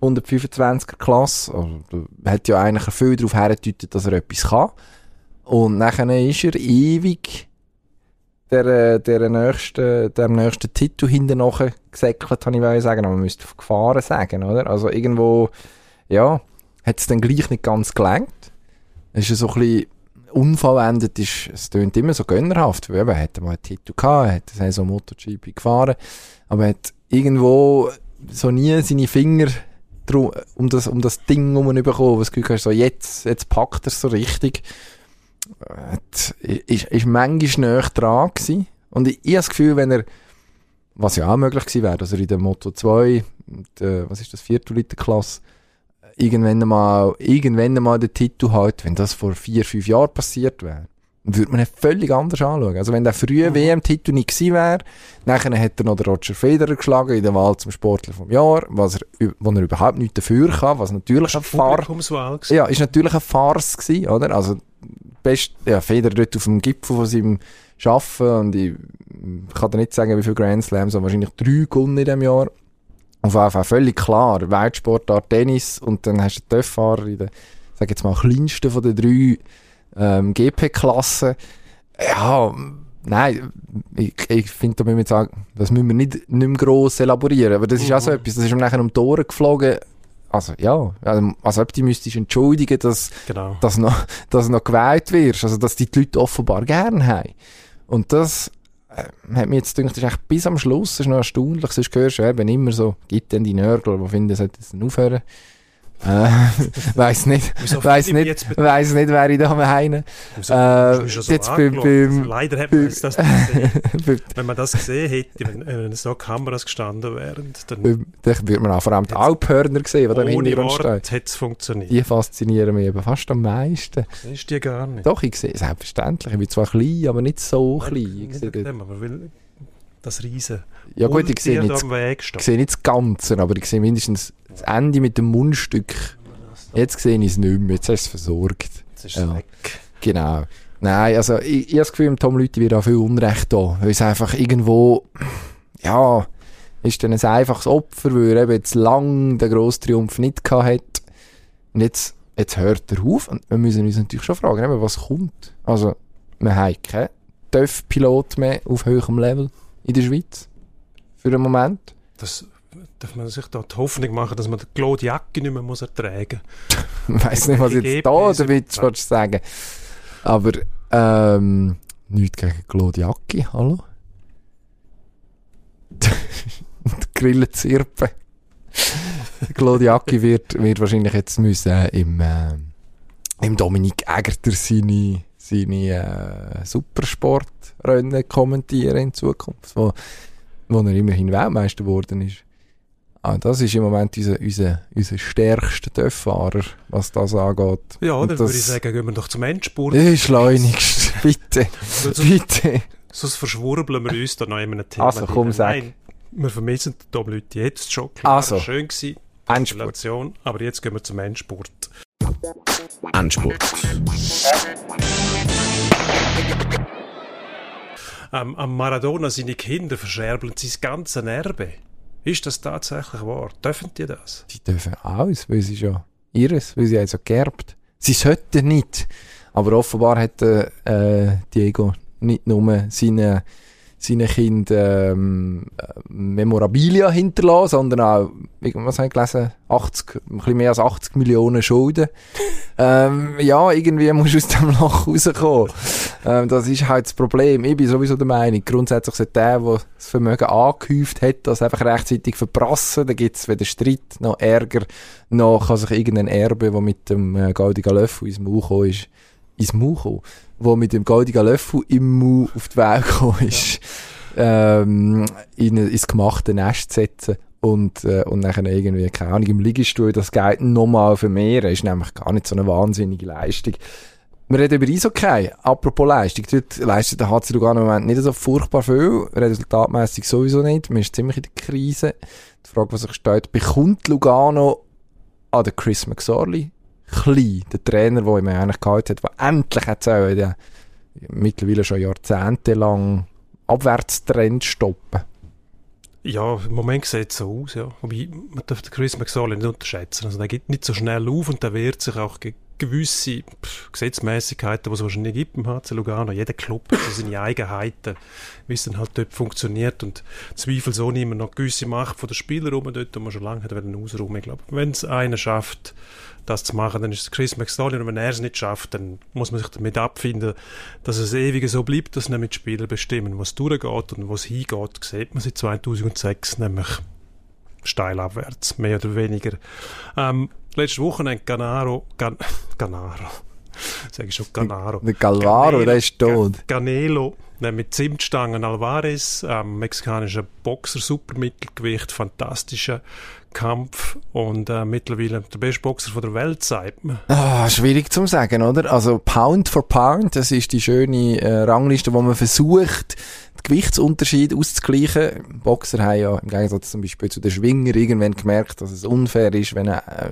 [SPEAKER 2] 125er Klasse. Also, er hat ja eigentlich viel darauf hergedeutet, dass er etwas kann. Und nachher ist er ewig der, äh, der nächste, der nächsten Titel hinten gesäckelt, habe ich wollen sagen, aber man müsste auf Gefahren sagen, oder? Also irgendwo, ja, hat es dann gleich nicht ganz gelangt. Es ist so ein bisschen unvollendet, ist, es tönt immer so gönnerhaft, weil eben, er hat mal einen Titel gehabt, er hat eine Saison MotoGP gefahren, aber er hat irgendwo so nie seine Finger um das, um das Ding herum bekommen, was du Gefühl hast, so jetzt, jetzt packt er es so richtig. Hat, ist, ist manchmal näher dran gewesen. Und ich, ich habe das Gefühl, wenn er, was ja auch möglich gewesen wäre, dass er in der Moto 2, und, äh, was ist das, Viertel-Liter-Klasse, irgendwann mal, irgendwann mal den Titel hat, wenn das vor vier, fünf Jahren passiert wäre, würde man ihn völlig anders anschauen. Also wenn der frühe
[SPEAKER 1] Mhm.
[SPEAKER 2] WM-Titel nicht gewesen wäre, nachher hat er noch den Roger Federer geschlagen in der Wahl zum Sportler vom Jahr, was er, wo er überhaupt nicht dafür kann, was natürlich ein Fahr
[SPEAKER 1] Publikumswahl gewesen.
[SPEAKER 2] ja, ist natürlich eine Farce gewesen, oder? Also, best, ja, Federer dort auf dem Gipfel von seinem Schaffen und ich kann dir nicht sagen, wie viele Grand Slams, aber wahrscheinlich drei gewonnen in diesem Jahr. Auf jeden Fall völlig klar. Weltsportart Tennis und dann hast du einen TÜV-Fahrer in der, sag jetzt mal, kleinsten von den drei ähm, GP-Klassen. Ja, nein, ich, ich finde, da müssen wir sagen, das müssen wir nicht, nicht mehr gross elaborieren, aber das ist auch so
[SPEAKER 1] Mhm.
[SPEAKER 2] etwas, das ist ihm nachher um die Ohren geflogen, also ja, also, als ob du müsstest entschuldigen, dass,
[SPEAKER 1] Genau.
[SPEAKER 2] dass noch, dass noch gewählt wirst, also dass die, die Leute offenbar gern haben. Und das äh, hat mir jetzt gedacht, das ist echt bis am Schluss, das ist noch erstaunlich, sonst hörst du eben immer so, gibt denn die Nörgler, die finden, sollte es denn aufhören. Äh, weiss nicht,
[SPEAKER 1] ich
[SPEAKER 2] nicht, weiss nicht, wer ich da meine.
[SPEAKER 1] Wieso
[SPEAKER 2] Äh,
[SPEAKER 1] so
[SPEAKER 2] jetzt beim-
[SPEAKER 1] angeschaut?
[SPEAKER 2] beim-
[SPEAKER 1] Also Leider hat man
[SPEAKER 2] beim-
[SPEAKER 1] jetzt das nicht gesehen. Wenn man das gesehen hätte, wenn, wenn so Kameras gestanden wären, dann
[SPEAKER 2] beim- Da wird man auch vor allem die Alphörner sehen, die da im Hintergrund stehen.
[SPEAKER 1] Hätte es funktioniert.
[SPEAKER 2] Die faszinieren mich eben fast am meisten.
[SPEAKER 1] Siehst du die gar nicht?
[SPEAKER 2] Doch, ich sehe, selbstverständlich. Ich bin zwar klein, aber nicht so
[SPEAKER 1] Nein,
[SPEAKER 2] klein. Ich
[SPEAKER 1] nicht
[SPEAKER 2] sehe,
[SPEAKER 1] wegen
[SPEAKER 2] dort-
[SPEAKER 1] dem, aber weil das riesen
[SPEAKER 2] ja gut, ich sehe, nicht, ich sehe nicht das Ganze, aber ich sehe mindestens das Ende mit dem Mundstück. Jetzt sehe ich es nicht mehr, jetzt hast du es versorgt.
[SPEAKER 1] Jetzt ist es
[SPEAKER 2] Ja.
[SPEAKER 1] weg.
[SPEAKER 2] Genau. Nein, also ich, ich habe das Gefühl, Tom Lüthi wird auch viel Unrecht da, weil es einfach irgendwo, ja, ist dann ein einfaches Opfer, weil er eben jetzt lang den grossen Triumph nicht gehabt hat. Und jetzt, jetzt hört er auf und wir müssen uns natürlich schon fragen, eben, was kommt. Also, wir haben keinen TÜV-Pilot mehr auf höherem Level in der Schweiz. Für den Moment.
[SPEAKER 1] Das darf man sich da die Hoffnung machen, dass man die Claude Jacke nicht mehr muss ertragen
[SPEAKER 2] Ich weiss nicht, was ich jetzt da oder willst du sagen. Aber, ähm, nichts gegen Claudiaki, hallo? Grillenzirpen. Claudiaki wird, wird wahrscheinlich jetzt müssen äh, im, äh, im Dominik Egerter seine, seine äh, Supersportrennen kommentieren in Zukunft, wo, wo er immerhin Weltmeister geworden ist. Ah, das ist im Moment unser, unser, unser stärkster Töfffahrer, was das angeht.
[SPEAKER 1] Ja,
[SPEAKER 2] Und
[SPEAKER 1] dann
[SPEAKER 2] das-
[SPEAKER 1] würde ich sagen, gehen wir doch zum Endspurt.
[SPEAKER 2] Schleunigst, bitte,
[SPEAKER 1] Sonst,
[SPEAKER 2] bitte.
[SPEAKER 1] sonst verschwurbeln wir uns da noch in einem Thema.
[SPEAKER 2] Also, komm, sag.
[SPEAKER 1] Nein, wir vermissen den Tom Leute jetzt schon. Klar,
[SPEAKER 2] Also.
[SPEAKER 1] schön gewesen.
[SPEAKER 2] Endspurt.
[SPEAKER 1] Aber jetzt gehen wir zum Endspurt.
[SPEAKER 4] Endspurt.
[SPEAKER 1] Ähm, am Maradona seine Kinder verscherbeln sein ganzes Erbe. Ist das tatsächlich wahr? Dürfen die das?
[SPEAKER 2] Die dürfen alles, weil sie schon ihres, weil sie also geerbt. Sie sollten nicht. Aber offenbar hat äh, äh, Diego nicht nur seine, seine Kinder ähm, äh, Memorabilia hinterlassen, sondern auch, was habe ich gelesen, 80, ein bisschen mehr als 80 Millionen Schulden. ähm, ja, irgendwie musst du aus dem Loch rauskommen. ähm, das ist halt das Problem. Ich bin sowieso der Meinung, grundsätzlich sollte der, der das Vermögen angehäuft hat, das einfach rechtzeitig verprassen. Da gibt es weder Streit noch Ärger, noch kann sich irgendein Erbe, der mit dem äh, goldenen Löffel ins Maul gekommen ist, ins kommen, wo mit dem goldenen Löffel im Maul auf die Welt gekommen ist, ähm, in, ins gemachte Nest setzen und, äh, und nachher irgendwie, keine Ahnung, im Liegestuhl das Geld nochmal vermehren, ist nämlich gar nicht so eine wahnsinnige Leistung. Wir reden über Eishockey. Apropos Leistung. Dort leistet der HC Lugano im Moment nicht so furchtbar viel. Resultatmäßig sowieso nicht. Man ist ziemlich in der Krise. Die Frage, was sich stellt, bekommt Lugano an den Chris McSorley klein, der Trainer, der ihm eigentlich gehalten hat, der endlich den mittlerweile schon jahrzehntelang Abwärtstrend stoppen.
[SPEAKER 1] Ja, im Moment sieht es so aus, ja. Wobei, man darf den Chris McSorley nicht unterschätzen. Also, der geht nicht so schnell auf und der wehrt sich auch gegen gewisse Gesetzmäßigkeiten, die es wahrscheinlich gibt im HC Lugano. Jeder Club hat so seine Eigenheiten, wie es dann halt dort funktioniert und zweifelsohne immer noch gewisse Macht von den Spielern rum dort, die man schon lange hat ausräumen. Ich glaube, wenn es einer schafft, das zu machen, dann ist es Chris McSorley und wenn er es nicht schafft, dann muss man sich damit abfinden, dass es ewig so bleibt, dass nämlich die Spieler bestimmen, was durchgeht und was hingeht, sieht man seit 2006 nämlich steil abwärts, mehr oder weniger. Ähm, letzte Woche hat Ganaro, Gan, Ganaro, sage ich schon Ganaro,
[SPEAKER 2] Der Galvaro, der ist tot.
[SPEAKER 1] Ga- Canelo, der mit Zimtstangen Alvarez, ähm, mexikanischer Boxer, Supermittelgewicht, fantastischer Kampf und äh, mittlerweile der beste Boxer von der Welt, sagt man.
[SPEAKER 2] Ah, schwierig zu sagen, oder? Also Pound for Pound, das ist die schöne äh, Rangliste, wo man versucht, den Gewichtsunterschied auszugleichen. Boxer haben ja im Gegensatz zum Beispiel zu den Schwinger irgendwann gemerkt, dass es unfair ist, wenn ein äh,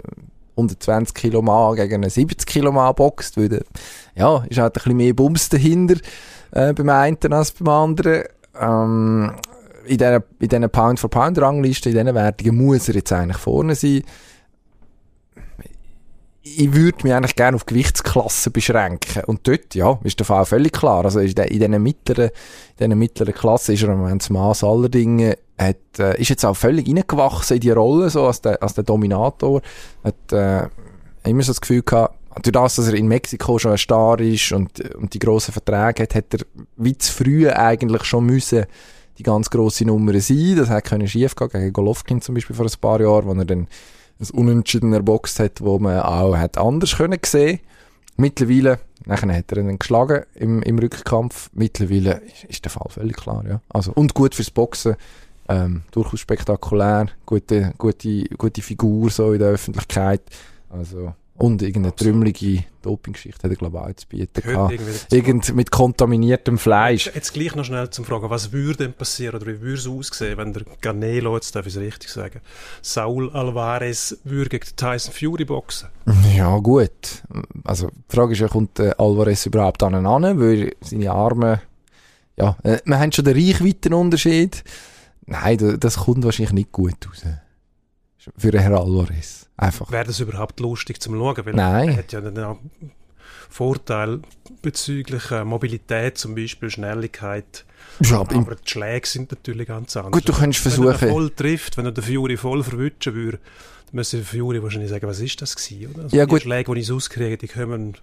[SPEAKER 2] 120 Kilo Mann gegen einen 70 Kilo Mann boxt, weil der, ja, ist halt ein bisschen mehr Bums dahinter äh, beim einen als beim anderen. Ähm, in dieser, in dieser Pound for Pound Rangliste, in diesen Wertungen muss er jetzt eigentlich vorne sein ich würde mich eigentlich gerne auf Gewichtsklassen beschränken. Und dort, ja, ist der Fall völlig klar. Also in, de, diesen mittleren, in mittleren Klassen ist er im Moment das Maß aller Dinge hat, äh, ist jetzt auch völlig reingewachsen in die Rolle, so als der, als der Dominator. Hat äh, immer so das Gefühl gehabt, durch das, dass er in Mexiko schon ein Star ist und, und die grossen Verträge hat, hat er wie zu früh eigentlich schon müssen die ganz grosse Nummer sein. Das hat können schief gehen, gegen Golovkin zum Beispiel vor ein paar Jahren, wo er dann ein Unentschieden erboxt hat, wo man auch hat anders können sehen. Mittlerweile, nachher hat er ihn geschlagen im, im Rückkampf. Mittlerweile ist, ist der Fall völlig klar, ja. Also, und gut fürs Boxen. Ähm, durchaus spektakulär, gute, gute, gute Figur so in der Öffentlichkeit. Also, und irgendeine trümmelige Dopinggeschichte hat er, glaube ich, auch zu bieten gehabt. Irgend mit kontaminiertem Fleisch.
[SPEAKER 1] Jetzt gleich noch schnell zum Fragen, was würde denn passieren oder wie würde es aussehen, wenn der Canelo, jetzt darf ich es richtig sagen, Saul Alvarez würde gegen Tyson Fury boxen?
[SPEAKER 2] Ja, gut. Also, die Frage ist ja, kommt Alvarez überhaupt an an, weil seine Arme, ja, äh, wir haben schon den Reichweitenunterschied. Nein, da- das kommt wahrscheinlich nicht gut raus. Für den Herrn Alvarez. Einfach.
[SPEAKER 1] Wäre das überhaupt lustig zum Schauen? Weil
[SPEAKER 2] Nein.
[SPEAKER 1] er hat ja auch Vorteil bezüglich äh, Mobilität, zum Beispiel Schnelligkeit.
[SPEAKER 2] Ja, aber
[SPEAKER 1] Aber die Schläge sind natürlich ganz anders.
[SPEAKER 2] gut, du könntest
[SPEAKER 1] Wenn er
[SPEAKER 2] versuchen,
[SPEAKER 1] voll trifft, wenn er den Fury voll verwutschen würde, dann müsste der Fury wahrscheinlich sagen, was ist das gewesen, oder? Also
[SPEAKER 2] Ja,
[SPEAKER 1] die
[SPEAKER 2] gut.
[SPEAKER 1] Schläge, die ich auskriege, die kommen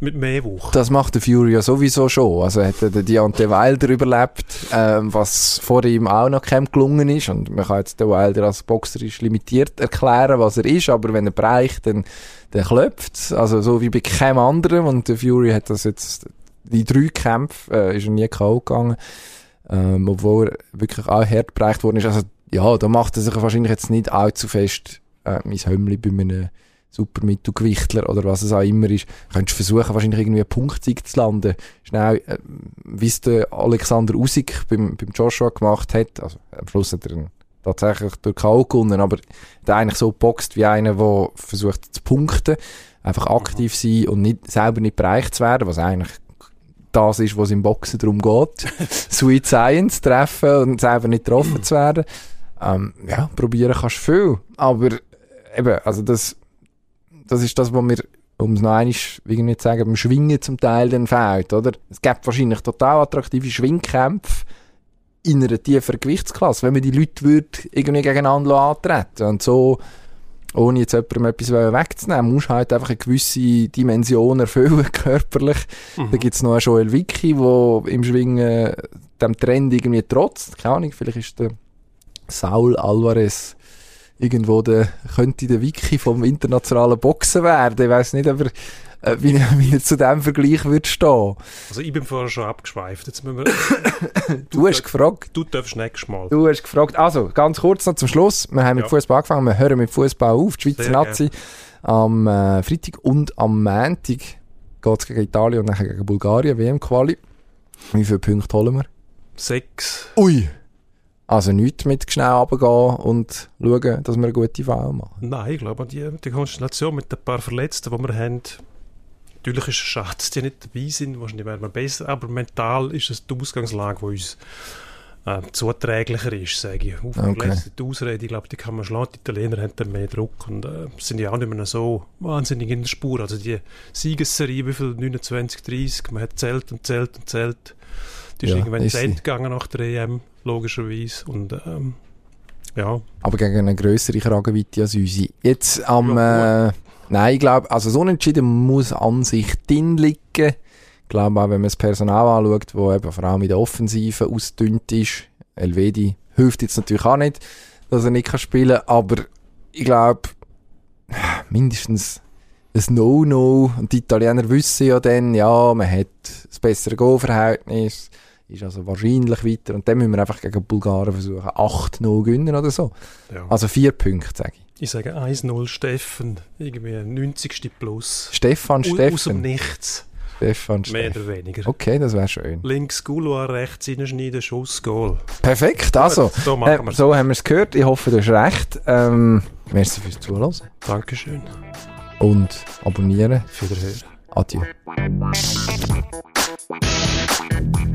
[SPEAKER 1] mit mehr Wucht.
[SPEAKER 2] das macht der Fury ja sowieso schon. Also hat er den Deontay Wilder überlebt, ähm, was vor ihm auch noch keinem gelungen ist. Und man kann jetzt den Wilder als boxerisch limitiert erklären, was er ist, aber wenn er bereicht, dann, dann klopft Also so wie bei keinem anderen. Und der Fury hat das jetzt, die drei Kämpfe, äh, ist er nie K.O. gegangen. Ähm, obwohl er wirklich auch hart bereicht worden ist. Also ja, da macht er sich wahrscheinlich jetzt nicht allzu fest äh, mein Hömmli bei einem Supermittelgewichtler oder was es auch immer ist, könntest du versuchen, wahrscheinlich irgendwie einen Punktsieg zu landen. Schnell, äh, wie es der Alexander Usyk beim, beim Joshua gemacht hat. Also, am Schluss hat er ihn tatsächlich durch K.O. gewonnen, aber der eigentlich so boxt wie einer, der versucht zu punkten, einfach aktiv sein und nicht, selber nicht bereicht zu werden, was eigentlich das ist, was im Boxen darum geht. Sweet Science treffen und selber nicht getroffen zu werden. Ähm, ja, probieren kannst du viel. Aber eben, also das, das ist das, was mir, um es noch einmal, wie ich nicht sagen, beim Schwingen zum Teil dann fehlt, oder? Es gibt wahrscheinlich total attraktive Schwingkämpfe in einer tieferen Gewichtsklasse, wenn man die Leute würde irgendwie gegeneinander antreten Und so, ohne jetzt jemandem etwas wegzunehmen, musst du halt einfach eine gewisse Dimension erfüllen, körperlich.
[SPEAKER 1] Mhm.
[SPEAKER 2] Da gibt's noch einen Joel Vicky, der im Schwingen dem Trend irgendwie trotzt. Keine Ahnung, vielleicht ist der Saul Alvarez irgendwo der, könnte der Vicky vom internationalen Boxen werden. Ich weiss nicht, aber äh, wie, wie er zu dem Vergleich würde stehen.
[SPEAKER 1] Also ich bin vorher schon abgeschweift. Jetzt müssen wir,
[SPEAKER 2] Du hast gefragt.
[SPEAKER 1] du darfst nächstes Mal.
[SPEAKER 2] Du hast gefragt. Also, ganz kurz noch zum Schluss. Wir haben mit
[SPEAKER 1] Ja.
[SPEAKER 2] Fußball angefangen. Wir hören mit Fußball auf. Die Schweizer
[SPEAKER 1] Sehr
[SPEAKER 2] Nazi. Am äh, Freitag und am Montag geht es gegen Italien und dann gegen Bulgarien. WM-Quali. Wie viele Punkte holen wir?
[SPEAKER 1] Sechs.
[SPEAKER 2] Ui! Also nichts mit schnell runtergehen und schauen, dass wir eine gute Wahl machen.
[SPEAKER 1] Nein, ich glaube, die, die Konstellation mit ein paar Verletzten, die wir haben, natürlich ist es schade, dass die nicht dabei sind. Wahrscheinlich wären wir besser, aber mental ist es die Ausgangslage, die uns äh, zuträglicher ist, sage ich. Auf
[SPEAKER 2] Okay.
[SPEAKER 1] Die Ausrede, ich glaube, die kann man schlagen. Die Italiener haben dann mehr Druck und äh, sind ja auch nicht mehr so wahnsinnig in der Spur. Also die Siegesserie, wie viel? 29, 30, man hat zählt und zählt und zählt. Ist
[SPEAKER 2] Ja,
[SPEAKER 1] irgendwann
[SPEAKER 2] ist
[SPEAKER 1] zu gegangen nach der EM, logischerweise. Und ähm, ja,
[SPEAKER 2] Aber gegen eine grössere Kragenweite als unsere. Jetzt am,
[SPEAKER 1] Ja,
[SPEAKER 2] äh, nein, ich glaube, also so Entschieden muss an sich drin liegen. Ich glaube auch, wenn man das Personal anschaut, wo eben vor allem in der Offensive ausdünnt ist, Elvedi hilft jetzt natürlich auch nicht, dass er nicht kann spielen aber ich glaube, mindestens ein No-No. Und die Italiener wissen ja dann, ja, man hat das bessere Go-Verhältnis, ist also wahrscheinlich weiter. Und dann müssen wir einfach gegen Bulgaren versuchen, 8-0 gewinnen oder so.
[SPEAKER 1] ja.
[SPEAKER 2] Also vier Punkte, sage ich.
[SPEAKER 1] Ich sage 1-0 Steffen, irgendwie 90. plus.
[SPEAKER 2] Stefan,
[SPEAKER 1] Aus- Aus dem
[SPEAKER 2] Stefan.
[SPEAKER 1] Nichts,
[SPEAKER 2] Stefan,
[SPEAKER 1] mehr
[SPEAKER 2] Stefan.
[SPEAKER 1] oder weniger.
[SPEAKER 2] Okay, das wäre schön.
[SPEAKER 1] Links Couloir, rechts reinschneiden, Schuss, Goal.
[SPEAKER 2] Perfekt, also.
[SPEAKER 1] so
[SPEAKER 2] Äh, so haben wir es gehört. Ich hoffe, du hast recht. Ähm, merci fürs Zuhören.
[SPEAKER 1] Dankeschön.
[SPEAKER 2] Und abonnieren.
[SPEAKER 1] Auf Wiederhören.
[SPEAKER 2] Adieu.